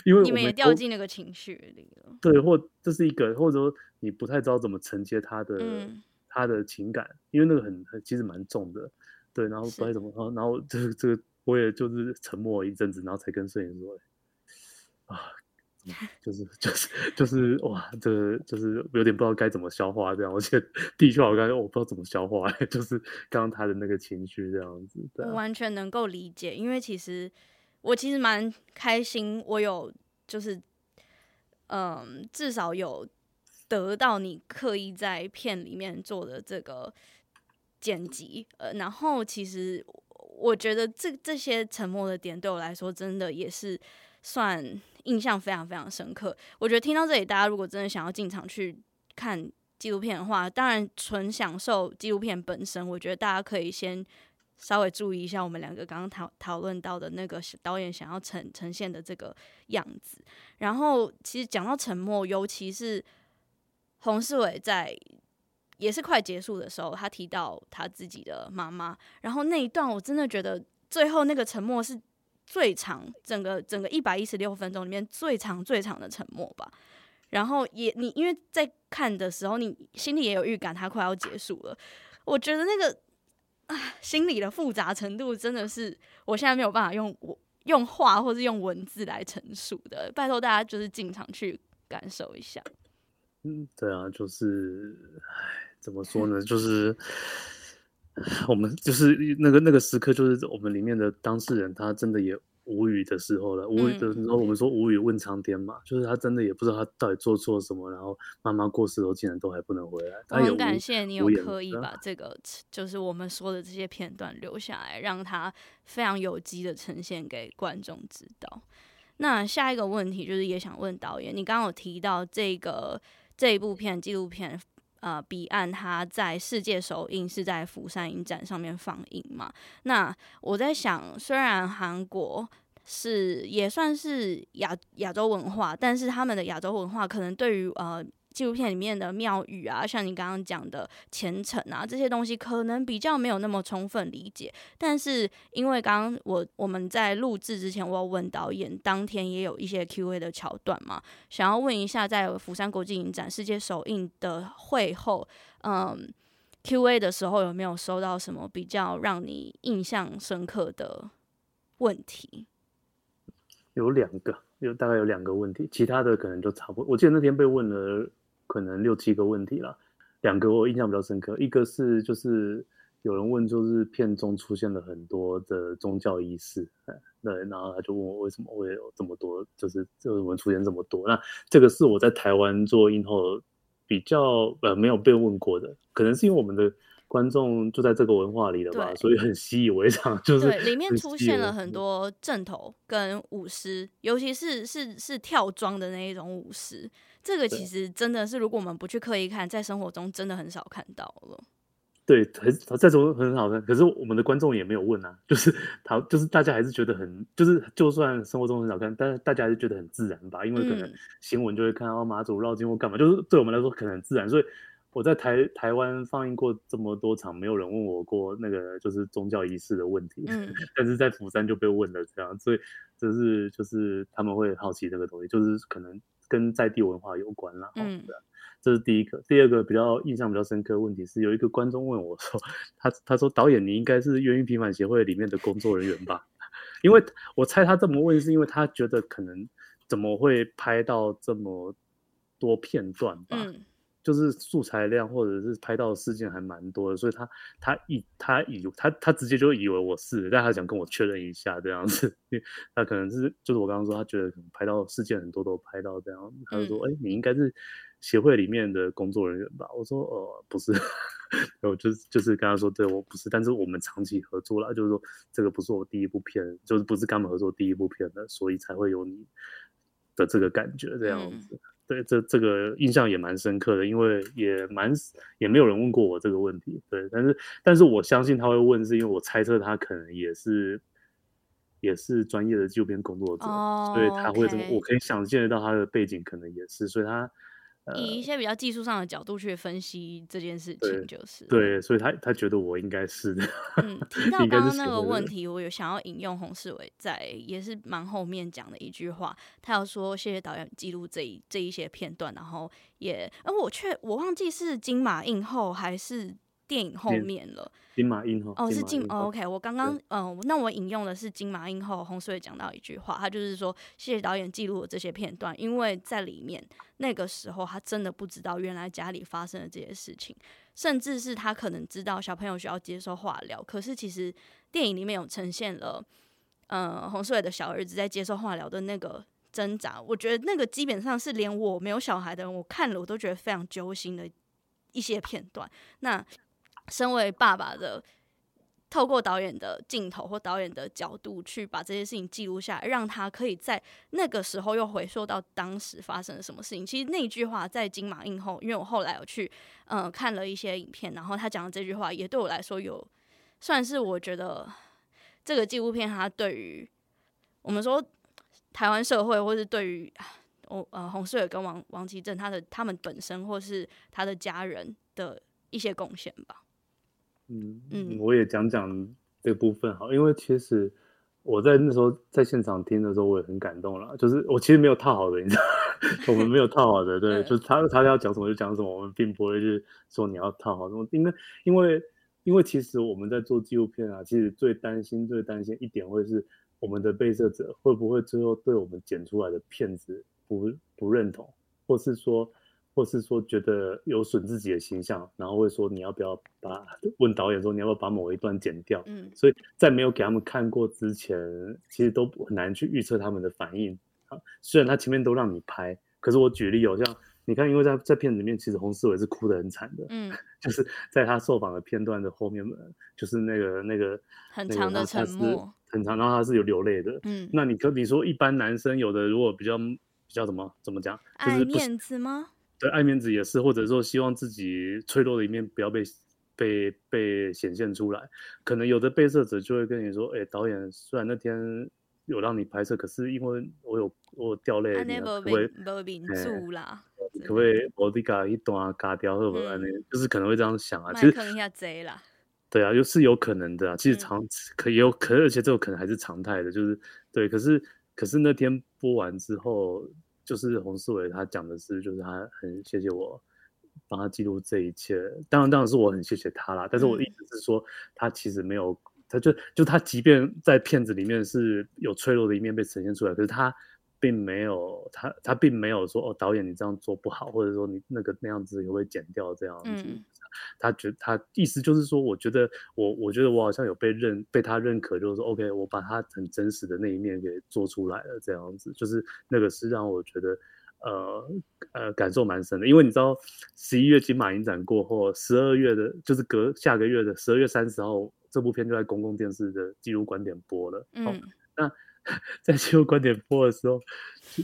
因为你们也掉进那个情绪里了，对，或这是一个，或者说你不太知道怎么承接他的。嗯他的情感，因为那个很很其实蛮重的，对，然后不知道怎么，是然后这个这个我也就是沉默了一阵子，然后才跟摄影师说，啊，*laughs* 就是就是就是哇，这个就是有点不知道该怎么消化这样，而且的确我刚才我不知道怎么消化，*laughs* 就是刚刚他的那个情绪这样子，对完全能够理解，因为其实我其实蛮开心，我有就是嗯，至少有。得到你刻意在片里面做的这个剪辑，呃，然后其实我觉得这这些沉默的点对我来说，真的也是算印象非常非常深刻。我觉得听到这里，大家如果真的想要进场去看纪录片的话，当然纯享受纪录片本身，我觉得大家可以先稍微注意一下我们两个刚刚讨讨论到的那个导演想要呈呈现的这个样子。然后，其实讲到沉默，尤其是。洪世伟在也是快结束的时候，他提到他自己的妈妈，然后那一段我真的觉得最后那个沉默是最长，整个整个一百一十六分钟里面最长最长的沉默吧。然后也你因为在看的时候，你心里也有预感，他快要结束了。我觉得那个啊，心里的复杂程度真的是我现在没有办法用我用话或是用文字来陈述的。拜托大家就是进场去感受一下。嗯，对啊，就是，唉，怎么说呢？就是我们就是那个那个时刻，就是我们里面的当事人，他真的也无语的时候了。无语的时候，我们说无语问苍天嘛，嗯、就是他真的也不知道他到底做错什么，然后妈妈过世后竟然都还不能回来。我很感谢你有刻意把这个，就是我们说的这些片段留下来，让他非常有机的呈现给观众知道。那下一个问题就是，也想问导演，你刚刚有提到这个。这一部片纪录片，呃，彼岸它在世界首映是在釜山影展上面放映嘛？那我在想，虽然韩国是也算是亚亚洲文化，但是他们的亚洲文化可能对于呃。纪录片里面的庙宇啊，像你刚刚讲的虔诚啊，这些东西可能比较没有那么充分理解。但是因为刚刚我我们在录制之前，我有问导演，当天也有一些 Q&A 的桥段嘛，想要问一下，在釜山国际影展世界首映的会后，嗯，Q&A 的时候有没有收到什么比较让你印象深刻的问题？有两个，有大概有两个问题，其他的可能就差不多。我记得那天被问了可能六七个问题了，两个我印象比较深刻，一个是就是有人问，就是片中出现了很多的宗教仪式，对，然后他就问我为什么会有这么多，就是为什么出现这么多？那这个是我在台湾做映后。比较呃没有被问过的，可能是因为我们的观众就在这个文化里了吧，所以很习以为常。*laughs* 就是对，里面出现了很多阵头跟舞狮，尤其是是是跳装的那一种舞狮，这个其实真的是如果我们不去刻意看，在生活中真的很少看到了。对，很这种很好看，可是我们的观众也没有问啊，就是他就是大家还是觉得很，就是就算生活中很少看，但是大家还是觉得很自然吧，因为可能新闻就会看到马祖绕境或干嘛，就是对我们来说可能很自然，所以我在台台湾放映过这么多场，没有人问我过那个就是宗教仪式的问题，嗯、*laughs* 但是在釜山就被问了这样，所以就是就是他们会好奇这个东西，就是可能跟在地文化有关啦。嗯。这是第一个，第二个比较印象比较深刻的问题是，有一个观众问我说：“他他说导演，你应该是源于平反协会里面的工作人员吧？” *laughs* 因为我猜他这么问，是因为他觉得可能怎么会拍到这么多片段吧。嗯就是素材量或者是拍到的事件还蛮多的，所以他他以他以他他直接就以为我是，但他想跟我确认一下这样子，*laughs* 因为他可能是就是我刚刚说他觉得可能拍到事件很多都拍到这样，他就说哎、嗯欸、你应该是协会里面的工作人员吧？我说哦不是，*laughs* 我就是就是跟他说对我不是，但是我们长期合作了，就是说这个不是我第一部片，就是不是跟他们合作第一部片的，所以才会有你的这个感觉这样子。嗯对，这这个印象也蛮深刻的，因为也蛮也没有人问过我这个问题。对，但是但是我相信他会问，是因为我猜测他可能也是也是专业的纪录片工作者，oh, 所以他会这么.我可以想见得到他的背景可能也是，所以他。以一些比较技术上的角度去分析这件事情，就是对，对，所以他他觉得我应该是的。嗯，提到刚刚那个问题，我有想要引用洪世伟在也是蛮后面讲的一句话，他要说谢谢导演记录这一这一些片段，然后也，而我却我忘记是金马映后还是。电影后面了，金马映后哦，是金哦，OK，我刚刚嗯，那我引用的是金马映后洪士伟讲到一句话，他就是说谢谢导演记录了这些片段，因为在里面那个时候他真的不知道原来家里发生了这些事情，甚至是他可能知道小朋友需要接受化疗，可是其实电影里面有呈现了，嗯，洪士伟的小儿子在接受化疗的那个挣扎，我觉得那个基本上是连我没有小孩的人，我看了我都觉得非常揪心的一些片段，那。身为爸爸的，透过导演的镜头或导演的角度去把这些事情记录下来，让他可以在那个时候又回溯到当时发生了什么事情。其实那句话在金马映后，因为我后来有去嗯、看了一些影片，然后他讲的这句话也对我来说有算是我觉得这个纪录片它对于我们说台湾社会，或是对于我呃洪士伟跟王王其正他的他们本身或是他的家人的一些贡献吧。嗯嗯，我也讲讲这部分好，因为其实我在那时候在现场听的时候，我也很感动了。就是我其实没有套好的，你知道，*laughs* 我们没有套好的，对，就是他他要讲什么就讲什么，我们并不会去说你要套好什么。因为因为因为其实我们在做纪录片啊，其实最担心最担心一点会是我们的被摄者会不会最后对我们剪出来的片子不不认同，或是说。或是说觉得有损自己的形象，然后会说你要不要把 *laughs* 问导演说你要不要把某一段剪掉？嗯，所以在没有给他们看过之前，其实都很难去预测他们的反应。啊，虽然他前面都让你拍，可是我举例，好像你看，因为在在片子里面，其实洪思伟是哭得很惨的，嗯，*laughs* 就是在他受访的片段的后面，就是那个那个很长的沉默，很长，然后他是有流泪的，嗯，那你可你说一般男生有的如果比较比较怎么怎么讲，就是不爱面子吗？对，爱面子也是，或者说希望自己脆弱的一面不要被被被显现出来。可能有的被摄者就会跟你说：“哎，导演，虽然那天有让你拍摄，可是因为我有我有掉泪，你可不可以？可不可以我这个一段嘎掉，或者那就是可能会这样想啊。其实坑一下贼啦。对啊，又是有可能的啊。其实常可也有可，而且这个可能还是常态的，就是对。可是可是那天播完之后。就是洪思伟他讲的是，就是他很谢谢我帮他记录这一切。当然，当然是我很谢谢他啦。但是我的意思是说，他其实没有，他就就他即便在片子里面是有脆弱的一面被呈现出来，可是他。并没有他，他并没有说哦，导演你这样做不好，或者说你那个那样子也会剪掉这样子。嗯、他觉他意思就是说，我觉得我我觉得我好像有被认被他认可，就是说 OK，我把他很真实的那一面给做出来了这样子，就是那个是让我觉得呃呃感受蛮深的，因为你知道十一月金马影展过后，十二月的就是隔下个月的十二月三十号，这部片就在公共电视的纪录观点播了。嗯，哦、那。在纪录观点播的时候，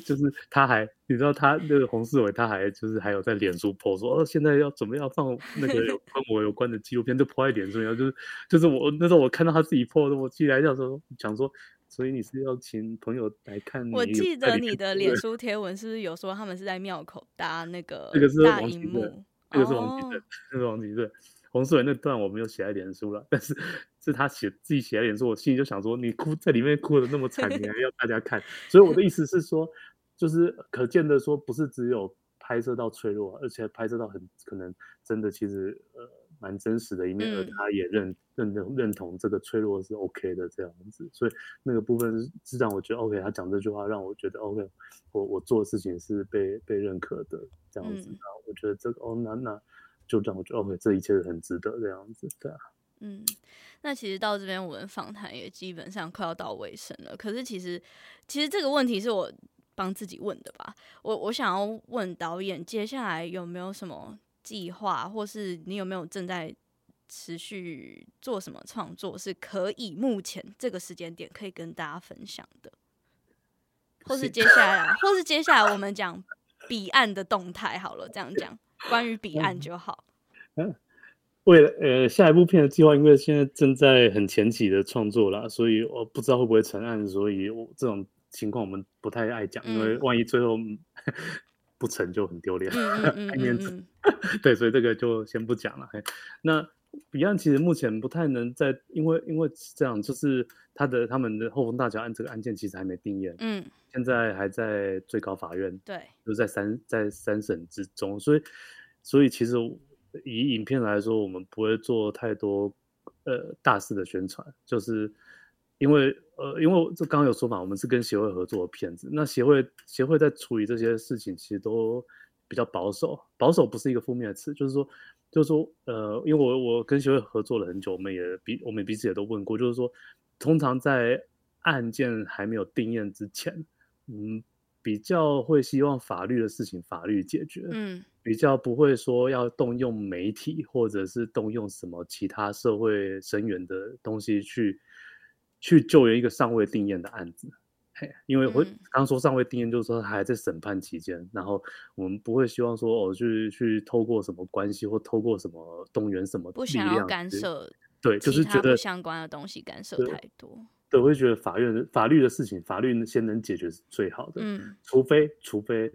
就是他还，你知道他那个洪世伟，他还就是还有在脸书 po 说，哦，现在要准备要放 *laughs* 那个有跟我有关的纪录片，就 po 在脸书，然后就是就是我那时候我看到他自己 po 的，我记得想说讲说，所以你是要请朋友来看？我记得你的脸书贴文是不是有说他们是在庙口搭那个那个是大荧幕？那个是王吉正，那个王吉正。洪世伟那段我没有写在脸书了，但是是他写自己写在脸书，我心里就想说，你哭在里面哭的那么惨，你还要大家看？所以我的意思是说，就是可见的说，不是只有拍摄到脆弱，而且拍摄到很可能真的其实呃蛮真实的一面，而他也认认认认同这个脆弱是 OK 的这样子，所以那个部分是让我觉得 OK，他讲这句话让我觉得 OK，我我做的事情是被被认可的这样子，那我觉得这个哦那那。就这样，我觉得 OK，这一切很值得这样子，对啊。嗯，那其实到这边我们访谈也基本上快要到尾声了。可是其实，其实这个问题是我帮自己问的吧？我我想要问导演，接下来有没有什么计划，或是你有没有正在持续做什么创作，是可以目前这个时间点可以跟大家分享的？或是接下来，或是接下来我们讲彼岸的动态好了，这样讲。关于彼岸就好。嗯，嗯，为了呃下一部片的计划，因为现在正在很前期的创作啦，所以我不知道会不会成案，所以我这种情况我们不太爱讲，嗯、因为万一最后不成就很丢脸，爱面子。对，所以这个就先不讲了。那彼岸其实目前不太能在，因为因为这样就是他的他们的后丰大桥案这个案件其实还没定谳，嗯，现在还在最高法院，对，就在三在三审之中，所以所以其实以影片来说，我们不会做太多呃大肆的宣传，就是因为呃因为这刚刚有说法，我们是跟协会合作的片子，那协会协会在处理这些事情其实都比较保守，保守不是一个负面的词，就是说。就是说，呃，因为我我跟协会合作了很久，我们也彼我们彼此也都问过，就是说，通常在案件还没有定谳之前，嗯，比较会希望法律的事情法律解决，嗯，比较不会说要动用媒体或者是动用什么其他社会声援的东西去去救援一个尚未定谳的案子。嘿，因为我刚说尚未定谳，就是说他还在审判期间，嗯、然后我们不会希望说哦，去去透过什么关系或透过什么动员什么不想要干涉，对，就是觉得相关的东西干涉太多，对，我会觉得法院法律的事情，法律先能解决是最好的，嗯，除非除非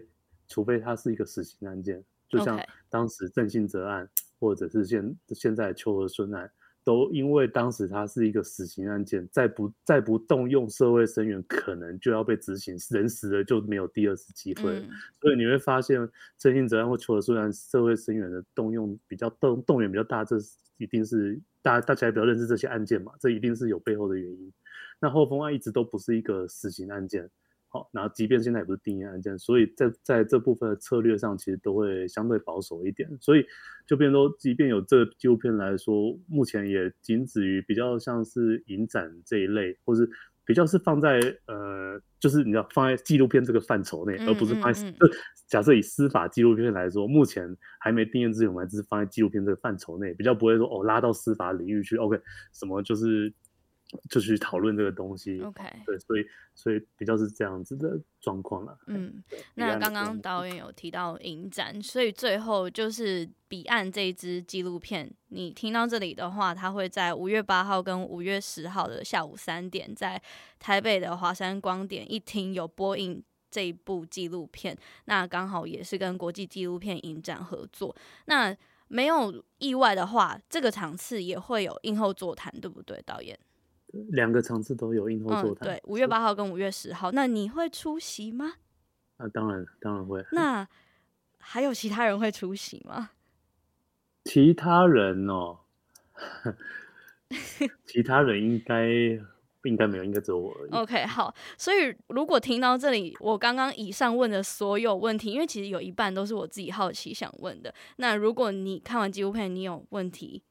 除非它是一个死刑案件，就像当时郑信哲案，或者是现现在邱和顺案。都因为当时它是一个死刑案件，再不再不动用社会声援，可能就要被执行，人死了就没有第二次机会。嗯、所以你会发现，郑性责案或秋和顺案社会声援的动用比较动动员比较大，这一定是大家大家也比较认识这些案件嘛，这一定是有背后的原因。那后丰案一直都不是一个死刑案件。好，然后即便现在也不是定义案件，所以在在这部分的策略上，其实都会相对保守一点。所以就变成说，即便有这个纪录片来说，目前也仅止于比较像是影展这一类，或是比较是放在呃，就是你知道放在纪录片这个范畴内，而不是放在。嗯嗯嗯 *laughs* 假设以司法纪录片来说，目前还没定义之前，我们还是放在纪录片这个范畴内，比较不会说哦拉到司法领域去。OK，什么就是。就去讨论这个东西，OK，对，所以所以比较是这样子的状况了。嗯，那刚刚导演有提到影展，所以最后就是彼岸这一支纪录片，你听到这里的话，它会在五月八号跟五月十号的下午三点，在台北的华山光点一厅有播映这一部纪录片。那刚好也是跟国际纪录片影展合作。那没有意外的话，这个场次也会有映后座谈，对不对，导演？两个场次都有映后座谈，嗯，对，五月八号跟五月十号。那你会出席吗？啊，当然，当然会。那还有其他人会出席吗？其他人哦，*laughs* 其他人应该应该没有，应该只有我而已。OK，好，所以如果听到这里，我刚刚以上问的所有问题，因为其实有一半都是我自己好奇想问的。那如果你看完纪录片，你有问题，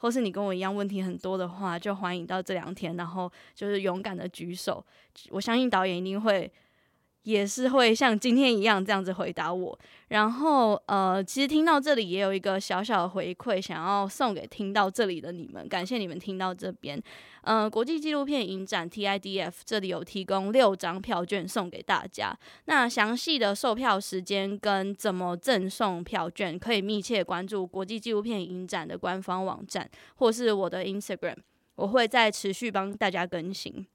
或是你跟我一样问题很多的话，就欢迎到这两天，然后就是勇敢的举手。我相信导演一定会。也是会像今天一样这样子回答我，然后呃，其实听到这里也有一个小小的回馈，想要送给听到这里的你们，感谢你们听到这边。呃，国际纪录片影展 TIDF 这里有提供六张票券送给大家，那详细的售票时间跟怎么赠送票券，可以密切关注国际纪录片影展的官方网站或是我的 Instagram，我会再持续帮大家更新。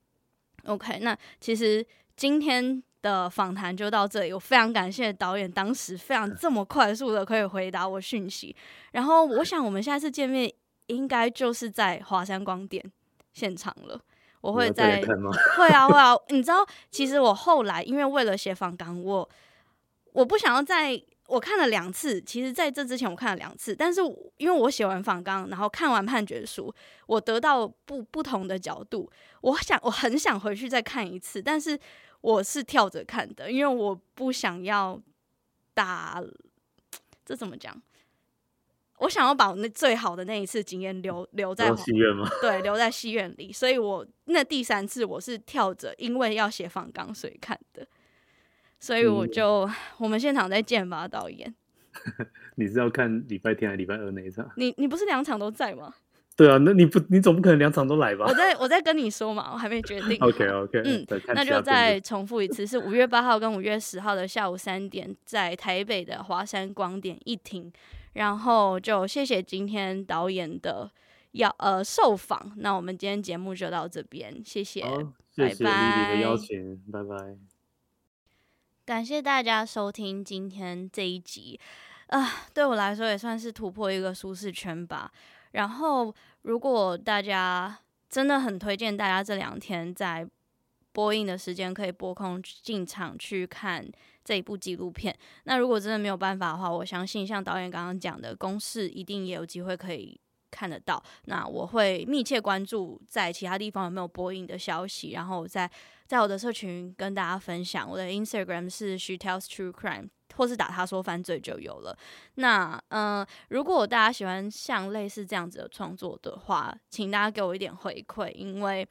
OK，那其实今天。的访谈就到这里，我非常感谢导演当时非常这么快速的可以回答我讯息，然后我想我们下次见面应该就是在华山光点现场了，我会在 *laughs* 会啊会啊，你知道其实我后来因为为了写访纲，我我不想要在我看了两次，其实在这之前我看了两次，但是因为我写完访纲，然后看完判决书，我得到不不同的角度，我想我很想回去再看一次，但是。我是跳着看的，因为我不想要打，这怎么讲？我想要把那最好的那一次经验留留在戏院吗？*laughs* 对，留在戏院里。所以我那第三次我是跳着，因为要写访纲所以看的。所以我就、嗯、我们现场再见吧，导演。你是要看礼拜天还是礼拜二那一场？你你不是两场都在吗？对啊，那你不，你总不可能两场都来吧？我在我在跟你说嘛，我还没决定。OK OK，*laughs* 嗯，那就再重复一次，是五月八号跟五月十号的下午三点，在台北的华山光点一厅。然后就谢谢今天导演的要呃受访。那我们今天节目就到这边，谢谢，拜拜。谢谢的邀请，拜拜。感谢大家收听今天这一集啊，呃，对我来说也算是突破一个舒适圈吧。然后，如果大家真的很推荐大家这两天在播映的时间可以拨空进场去看这一部纪录片。那如果真的没有办法的话，我相信像导演刚刚讲的，公视一定也有机会可以看得到。那我会密切关注在其他地方有没有播映的消息，然后在在我的社群跟大家分享。我的 Instagram 是 She Tells True Crime。或是打他说犯罪就有了。那嗯、如果大家喜欢像类似这样子的创作的话，请大家给我一点回馈，因为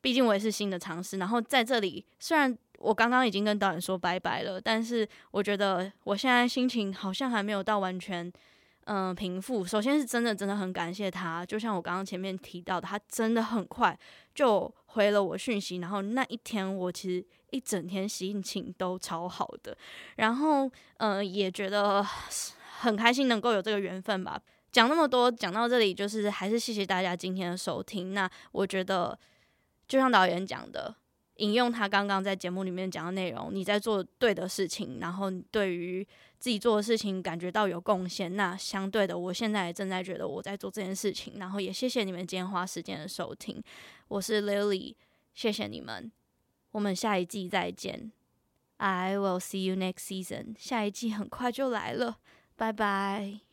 毕竟我也是新的尝试。然后在这里，虽然我刚刚已经跟导演说拜拜了，但是我觉得我现在心情好像还没有到完全嗯、平复。首先是真的真的很感谢他，就像我刚刚前面提到的，他真的很快就回了我讯息。然后那一天我其实。一整天心情都超好的，然后呃也觉得很开心能够有这个缘分吧。讲那么多，讲到这里就是还是谢谢大家今天的收听。那我觉得就像导演讲的，引用他刚刚在节目里面讲的内容，你在做对的事情，然后对于自己做的事情感觉到有贡献，那相对的，我现在也正在觉得我在做这件事情。然后也谢谢你们今天花时间的收听，我是 Lily，谢谢你们。我们下一季再见，I will see you next season。下一季很快就来了，拜拜。